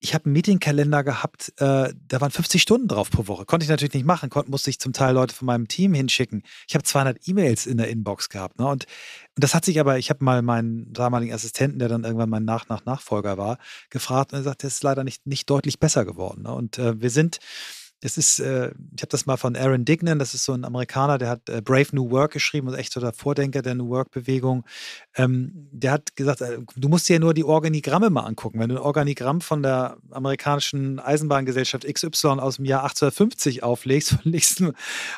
ich habe einen Meetingkalender gehabt, äh, da waren 50 Stunden drauf pro Woche. Konnte ich natürlich nicht machen, konnte, musste ich zum Teil Leute von meinem Team hinschicken. Ich habe 200 E-Mails in der Inbox gehabt. Ne? Und, und das hat sich aber, ich habe mal meinen damaligen Assistenten, der dann irgendwann mein Nach-Nach-Nachfolger war, gefragt und er sagt, das ist leider nicht, nicht deutlich besser geworden. Ne? Und äh, wir sind das ist, äh, ich habe das mal von Aaron Dignan, das ist so ein Amerikaner, der hat äh, Brave New Work geschrieben und echt so der Vordenker der New Work-Bewegung. Ähm, der hat gesagt, äh, du musst dir ja nur die Organigramme mal angucken. Wenn du ein Organigramm von der amerikanischen Eisenbahngesellschaft XY aus dem Jahr 1850 auflegst, legst du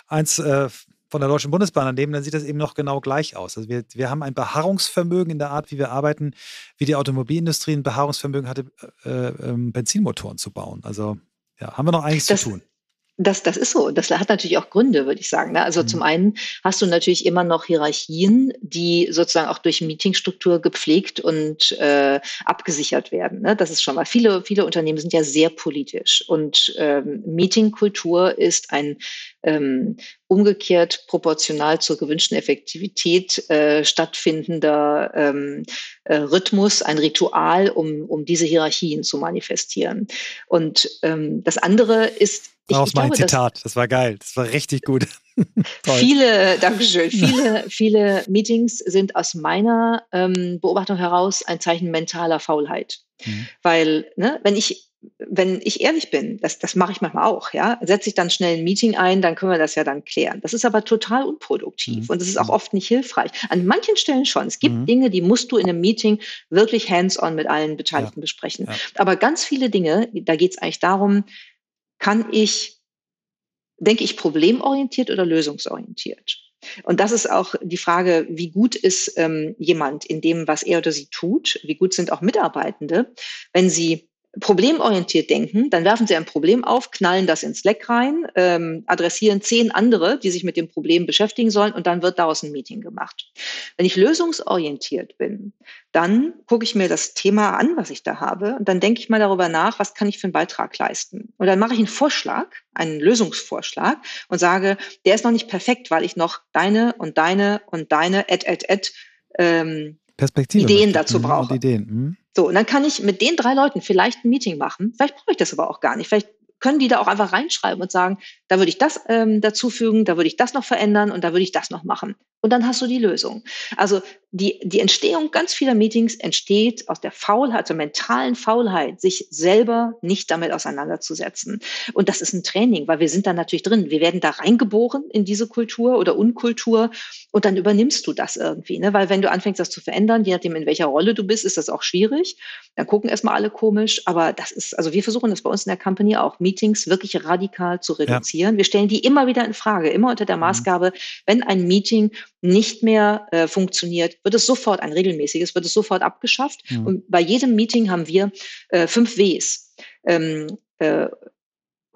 eins äh, von der Deutschen Bundesbahn daneben, dann sieht das eben noch genau gleich aus. Also wir, wir haben ein Beharrungsvermögen in der Art, wie wir arbeiten, wie die Automobilindustrie ein Beharrungsvermögen hatte, äh, ähm, Benzinmotoren zu bauen. Also ja, haben wir noch einiges das, zu tun. Das, das ist so. Das hat natürlich auch Gründe, würde ich sagen. Ne? Also mhm. zum einen hast du natürlich immer noch Hierarchien, die sozusagen auch durch Meetingstruktur gepflegt und äh, abgesichert werden. Ne? Das ist schon mal. Viele, viele Unternehmen sind ja sehr politisch und ähm, Meetingkultur ist ein ähm, umgekehrt proportional zur gewünschten Effektivität äh, stattfindender ähm, äh, Rhythmus, ein Ritual, um, um diese Hierarchien zu manifestieren. Und ähm, das andere ist Daraus mal ein Zitat. Das war geil. Das war richtig gut. viele, Dankeschön. Viele, viele Meetings sind aus meiner ähm, Beobachtung heraus ein Zeichen mentaler Faulheit. Mhm. Weil, ne, wenn ich wenn ich ehrlich bin, das, das mache ich manchmal auch, ja, setze ich dann schnell ein Meeting ein, dann können wir das ja dann klären. Das ist aber total unproduktiv mhm. und es ist auch mhm. oft nicht hilfreich. An manchen Stellen schon. Es gibt mhm. Dinge, die musst du in einem Meeting wirklich hands-on mit allen Beteiligten ja. besprechen. Ja. Aber ganz viele Dinge, da geht es eigentlich darum, kann ich, denke ich, problemorientiert oder lösungsorientiert? Und das ist auch die Frage, wie gut ist ähm, jemand in dem, was er oder sie tut? Wie gut sind auch Mitarbeitende, wenn sie problemorientiert denken, dann werfen sie ein Problem auf, knallen das ins Slack rein, ähm, adressieren zehn andere, die sich mit dem Problem beschäftigen sollen und dann wird daraus ein Meeting gemacht. Wenn ich lösungsorientiert bin, dann gucke ich mir das Thema an, was ich da habe und dann denke ich mal darüber nach, was kann ich für einen Beitrag leisten. Und dann mache ich einen Vorschlag, einen Lösungsvorschlag und sage, der ist noch nicht perfekt, weil ich noch deine und deine und deine et et et ähm, Ideen dazu mhm, brauche. Ideen. Mhm. So, und dann kann ich mit den drei Leuten vielleicht ein Meeting machen. Vielleicht brauche ich das aber auch gar nicht. Vielleicht können die da auch einfach reinschreiben und sagen, da würde ich das ähm, dazufügen, da würde ich das noch verändern und da würde ich das noch machen. Und dann hast du die Lösung. Also die, die Entstehung ganz vieler Meetings entsteht aus der Faulheit, also mentalen Faulheit, sich selber nicht damit auseinanderzusetzen. Und das ist ein Training, weil wir sind da natürlich drin. Wir werden da reingeboren in diese Kultur oder Unkultur und dann übernimmst du das irgendwie. Ne? Weil wenn du anfängst, das zu verändern, je nachdem, in welcher Rolle du bist, ist das auch schwierig. Dann gucken erstmal alle komisch. Aber das ist, also wir versuchen das bei uns in der Company auch, Meetings wirklich radikal zu reduzieren. Ja. Wir stellen die immer wieder in Frage, immer unter der mhm. Maßgabe, wenn ein Meeting nicht mehr äh, funktioniert, wird es sofort ein regelmäßiges, wird es sofort abgeschafft. Mhm. Und bei jedem Meeting haben wir äh, fünf Ws. Ähm, äh,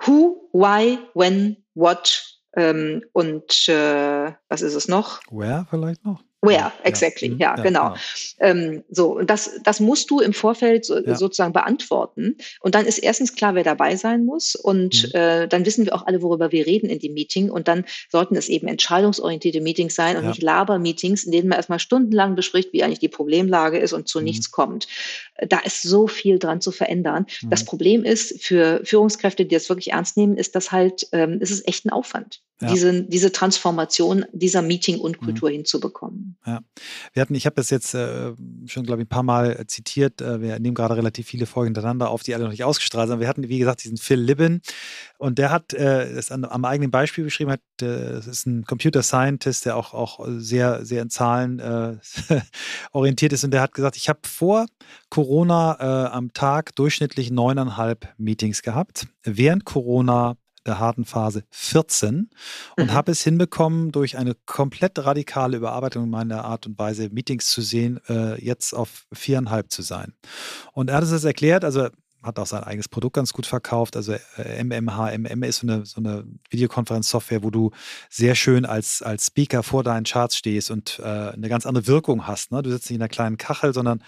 who, why, when, what ähm, und äh, was ist es noch? Where vielleicht noch? Where, exactly, mhm. ja, ja, genau. genau. Ähm, so, und das, das musst du im Vorfeld so, ja. sozusagen beantworten. Und dann ist erstens klar, wer dabei sein muss. Und mhm. äh, dann wissen wir auch alle, worüber wir reden in dem Meeting. Und dann sollten es eben entscheidungsorientierte Meetings sein und ja. nicht Laber-Meetings, in denen man erstmal stundenlang bespricht, wie eigentlich die Problemlage ist und zu mhm. nichts kommt. Da ist so viel dran zu verändern. Mhm. Das Problem ist für Führungskräfte, die das wirklich ernst nehmen, ist das halt, ähm, ist es echt ein Aufwand, diese, diese Transformation dieser Meeting und mhm. Kultur hinzubekommen. Ja. Wir hatten, ich habe das jetzt äh, schon, glaube ich, ein paar Mal äh, zitiert. Äh, wir nehmen gerade relativ viele Folgen hintereinander auf, die alle noch nicht ausgestrahlt sind. Wir hatten, wie gesagt, diesen Phil Libin und der hat es äh, am eigenen Beispiel beschrieben. Hat, das ist ein Computer Scientist, der auch, auch sehr, sehr in Zahlen äh, orientiert ist. Und der hat gesagt, ich habe vor Corona äh, am Tag durchschnittlich neuneinhalb Meetings gehabt. Während Corona der harten Phase 14 und mhm. habe es hinbekommen, durch eine komplett radikale Überarbeitung meiner Art und Weise, Meetings zu sehen, äh, jetzt auf viereinhalb zu sein. Und er hat es erklärt, also hat auch sein eigenes Produkt ganz gut verkauft. Also äh, MMH, MM ist so eine, so eine Videokonferenzsoftware, wo du sehr schön als, als Speaker vor deinen Charts stehst und äh, eine ganz andere Wirkung hast. Ne? Du sitzt nicht in einer kleinen Kachel, sondern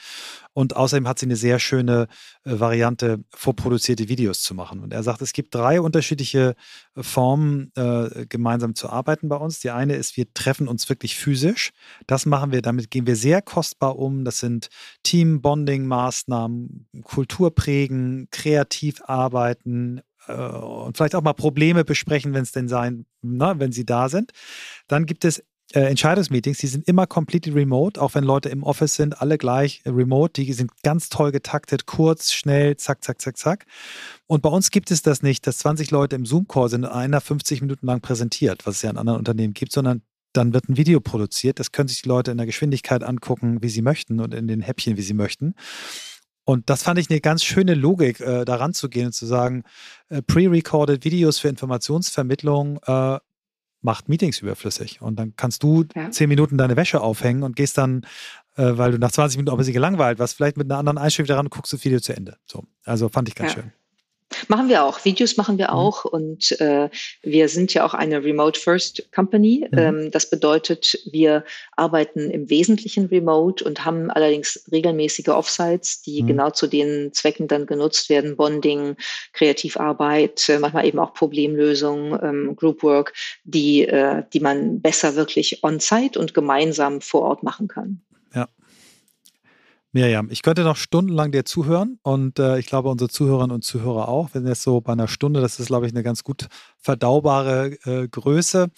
und außerdem hat sie eine sehr schöne äh, Variante, vorproduzierte Videos zu machen. Und er sagt, es gibt drei unterschiedliche äh, Formen, äh, gemeinsam zu arbeiten bei uns. Die eine ist, wir treffen uns wirklich physisch. Das machen wir, damit gehen wir sehr kostbar um. Das sind Team-Bonding-Maßnahmen, Kultur prägen, kreativ arbeiten, äh, und vielleicht auch mal Probleme besprechen, wenn es denn sein, na, wenn sie da sind. Dann gibt es äh, Entscheidungsmeetings, die sind immer completely remote, auch wenn Leute im Office sind, alle gleich remote. Die sind ganz toll getaktet, kurz, schnell, zack, zack, zack, zack. Und bei uns gibt es das nicht, dass 20 Leute im Zoom-Call sind und einer 50 Minuten lang präsentiert, was es ja in anderen Unternehmen gibt, sondern dann wird ein Video produziert. Das können sich die Leute in der Geschwindigkeit angucken, wie sie möchten und in den Häppchen, wie sie möchten. Und das fand ich eine ganz schöne Logik, äh, daran zu gehen und zu sagen, äh, pre-recorded Videos für Informationsvermittlung äh, macht Meetings überflüssig. Und dann kannst du ja. zehn Minuten deine Wäsche aufhängen und gehst dann, äh, weil du nach 20 Minuten auch ein bisschen gelangweilt warst, vielleicht mit einer anderen Einstellung daran und guckst das Video zu Ende. So. Also fand ich ganz ja. schön. Machen wir auch. Videos machen wir mhm. auch. Und äh, wir sind ja auch eine Remote First Company. Mhm. Ähm, das bedeutet, wir arbeiten im Wesentlichen remote und haben allerdings regelmäßige Offsites, die mhm. genau zu den Zwecken dann genutzt werden. Bonding, Kreativarbeit, äh, manchmal eben auch Problemlösung, ähm, Groupwork, die, äh, die man besser wirklich on-site und gemeinsam vor Ort machen kann. Miriam, ich könnte noch stundenlang dir zuhören und äh, ich glaube, unsere Zuhörerinnen und Zuhörer auch. Sind jetzt so bei einer Stunde, das ist, glaube ich, eine ganz gut verdaubare äh, Größe.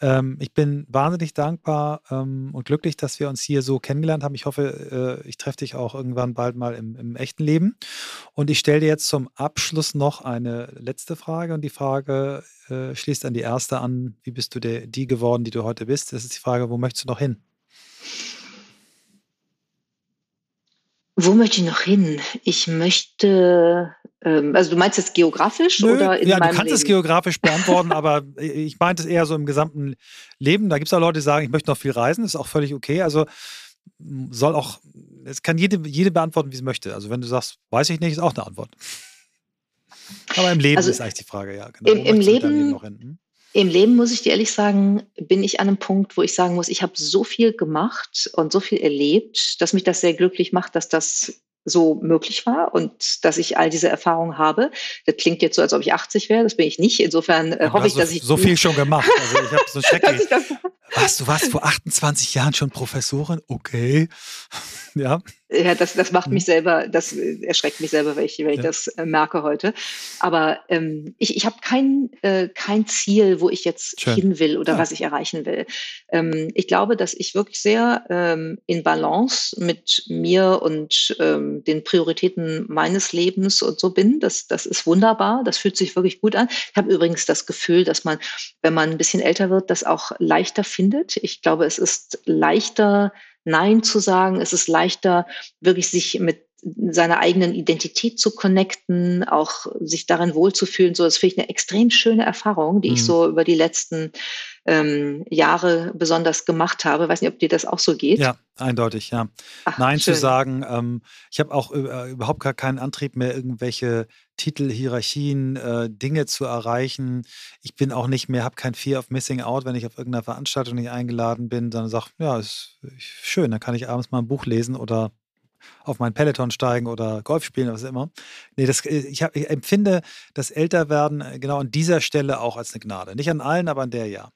Ähm, ich bin wahnsinnig dankbar ähm, und glücklich, dass wir uns hier so kennengelernt haben. Ich hoffe, äh, ich treffe dich auch irgendwann bald mal im, im echten Leben. Und ich stelle dir jetzt zum Abschluss noch eine letzte Frage und die Frage äh, schließt an die erste an. Wie bist du der, die geworden, die du heute bist? Das ist die Frage, wo möchtest du noch hin? Wo möchte ich noch hin? Ich möchte, ähm, also du meinst jetzt geografisch Nö, oder in Ja, du kannst Leben? es geografisch beantworten, aber ich meinte es eher so im gesamten Leben. Da gibt es auch Leute, die sagen, ich möchte noch viel reisen, das ist auch völlig okay. Also soll auch, es kann jede, jede beantworten, wie sie möchte. Also wenn du sagst, weiß ich nicht, ist auch eine Antwort. Aber im Leben also ist eigentlich die Frage, ja. Genau. Im, im Leben, Leben hm? Im Leben muss ich dir ehrlich sagen, bin ich an einem Punkt, wo ich sagen muss, ich habe so viel gemacht und so viel erlebt, dass mich das sehr glücklich macht, dass das so möglich war und dass ich all diese Erfahrungen habe. Das klingt jetzt so, als ob ich 80 wäre. Das bin ich nicht. Insofern äh, hoffe ich, so, dass ich so viel schon gemacht. Also ich habe so schrecklich. Was, du warst vor 28 Jahren schon Professorin? Okay. ja. Ja, das, das macht mich mhm. selber, das erschreckt mich selber, wenn ich, wenn ich das äh, merke heute. Aber ähm, ich, ich habe kein, äh, kein Ziel, wo ich jetzt Schön. hin will oder ja. was ich erreichen will. Ähm, ich glaube, dass ich wirklich sehr ähm, in Balance mit mir und ähm, den Prioritäten meines Lebens und so bin. Das, das ist wunderbar. Das fühlt sich wirklich gut an. Ich habe übrigens das Gefühl, dass man, wenn man ein bisschen älter wird, das auch leichter findet. Ich glaube, es ist leichter, Nein zu sagen. Es ist leichter, wirklich sich mit seiner eigenen Identität zu connecten, auch sich darin wohlzufühlen. So, das finde ich eine extrem schöne Erfahrung, die mhm. ich so über die letzten ähm, Jahre besonders gemacht habe. Ich weiß nicht, ob dir das auch so geht. Ja, eindeutig, ja. Ach, Nein schön. zu sagen. Ähm, ich habe auch äh, überhaupt gar keinen Antrieb mehr, irgendwelche Titel, Hierarchien, äh, Dinge zu erreichen. Ich bin auch nicht mehr, habe kein Fear of Missing Out, wenn ich auf irgendeiner Veranstaltung nicht eingeladen bin, sondern sage, ja, ist schön, dann kann ich abends mal ein Buch lesen oder auf meinen Peloton steigen oder Golf spielen, was immer. Nee, das, äh, ich, hab, ich empfinde das Älterwerden äh, genau an dieser Stelle auch als eine Gnade. Nicht an allen, aber an der ja.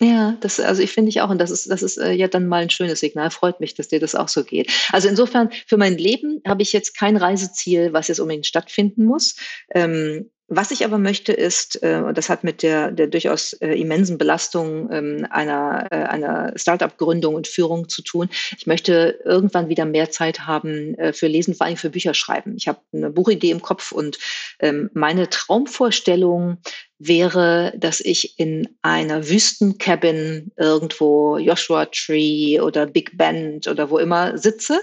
Ja, das, also ich finde ich auch, und das ist, das ist äh, ja dann mal ein schönes Signal. Freut mich, dass dir das auch so geht. Also insofern, für mein Leben habe ich jetzt kein Reiseziel, was jetzt unbedingt stattfinden muss. Ähm, was ich aber möchte ist, äh, und das hat mit der, der durchaus äh, immensen Belastung ähm, einer, äh, einer Startup-Gründung und Führung zu tun, ich möchte irgendwann wieder mehr Zeit haben für Lesen, vor allem für Bücher schreiben. Ich habe eine Buchidee im Kopf und ähm, meine Traumvorstellung wäre, dass ich in einer Wüstencabin irgendwo Joshua Tree oder Big Bend oder wo immer sitze,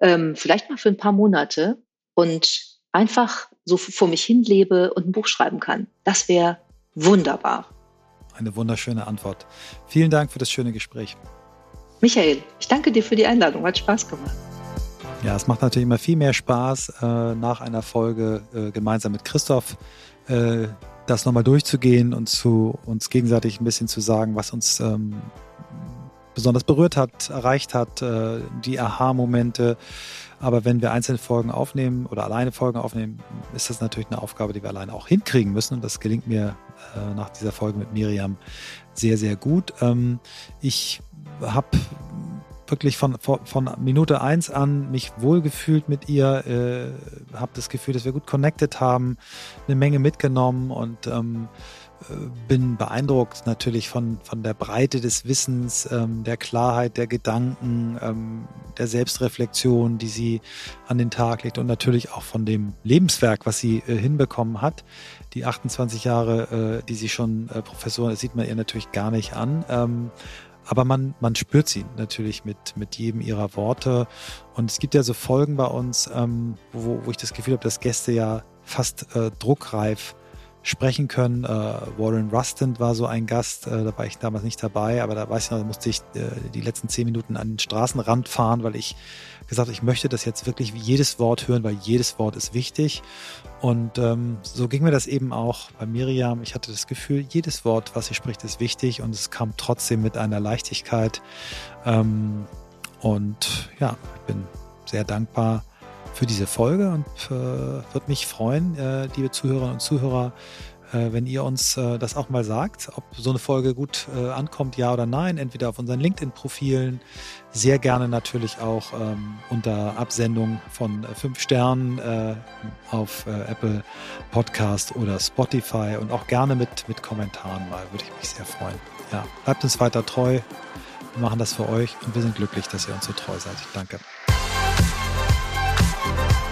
ähm, vielleicht mal für ein paar Monate und einfach so vor mich hin lebe und ein Buch schreiben kann. Das wäre wunderbar. Eine wunderschöne Antwort. Vielen Dank für das schöne Gespräch. Michael, ich danke dir für die Einladung. Hat Spaß gemacht. Ja, es macht natürlich immer viel mehr Spaß, äh, nach einer Folge äh, gemeinsam mit Christoph äh, das nochmal durchzugehen und zu uns gegenseitig ein bisschen zu sagen, was uns ähm, besonders berührt hat, erreicht hat, die Aha-Momente, aber wenn wir einzelne Folgen aufnehmen oder alleine Folgen aufnehmen, ist das natürlich eine Aufgabe, die wir alleine auch hinkriegen müssen. Und das gelingt mir äh, nach dieser Folge mit Miriam sehr, sehr gut. Ähm, ich habe wirklich von, von, Minute eins an mich wohlgefühlt mit ihr, äh, habe das Gefühl, dass wir gut connected haben, eine Menge mitgenommen und ähm, bin beeindruckt natürlich von, von der Breite des Wissens, ähm, der Klarheit der Gedanken, ähm, der Selbstreflexion, die sie an den Tag legt und natürlich auch von dem Lebenswerk, was sie äh, hinbekommen hat. Die 28 Jahre, äh, die sie schon äh, Professorin ist, sieht man ihr natürlich gar nicht an. Ähm, aber man, man spürt sie natürlich mit, mit jedem ihrer Worte. Und es gibt ja so Folgen bei uns, ähm, wo, wo ich das Gefühl habe, dass Gäste ja fast äh, druckreif sprechen können. Äh, Warren Rustin war so ein Gast, äh, da war ich damals nicht dabei, aber da weiß ich noch, da musste ich äh, die letzten zehn Minuten an den Straßenrand fahren, weil ich gesagt habe, ich möchte das jetzt wirklich jedes Wort hören, weil jedes Wort ist wichtig. Und ähm, so ging mir das eben auch bei Miriam. Ich hatte das Gefühl, jedes Wort, was sie spricht, ist wichtig und es kam trotzdem mit einer Leichtigkeit. Ähm, und ja, ich bin sehr dankbar für diese Folge und äh, würde mich freuen, äh, liebe Zuhörerinnen und Zuhörer, äh, wenn ihr uns das auch mal sagt, ob so eine Folge gut ankommt, ja oder nein, entweder auf unseren LinkedIn-Profilen, sehr gerne natürlich auch ähm, unter Absendung von fünf Sternen auf Apple Podcast oder Spotify und auch gerne mit, mit Kommentaren mal, würde ich mich sehr freuen. Ja, bleibt uns weiter treu. Wir machen das für euch und wir sind glücklich, dass ihr uns so treu seid. Danke. Bye.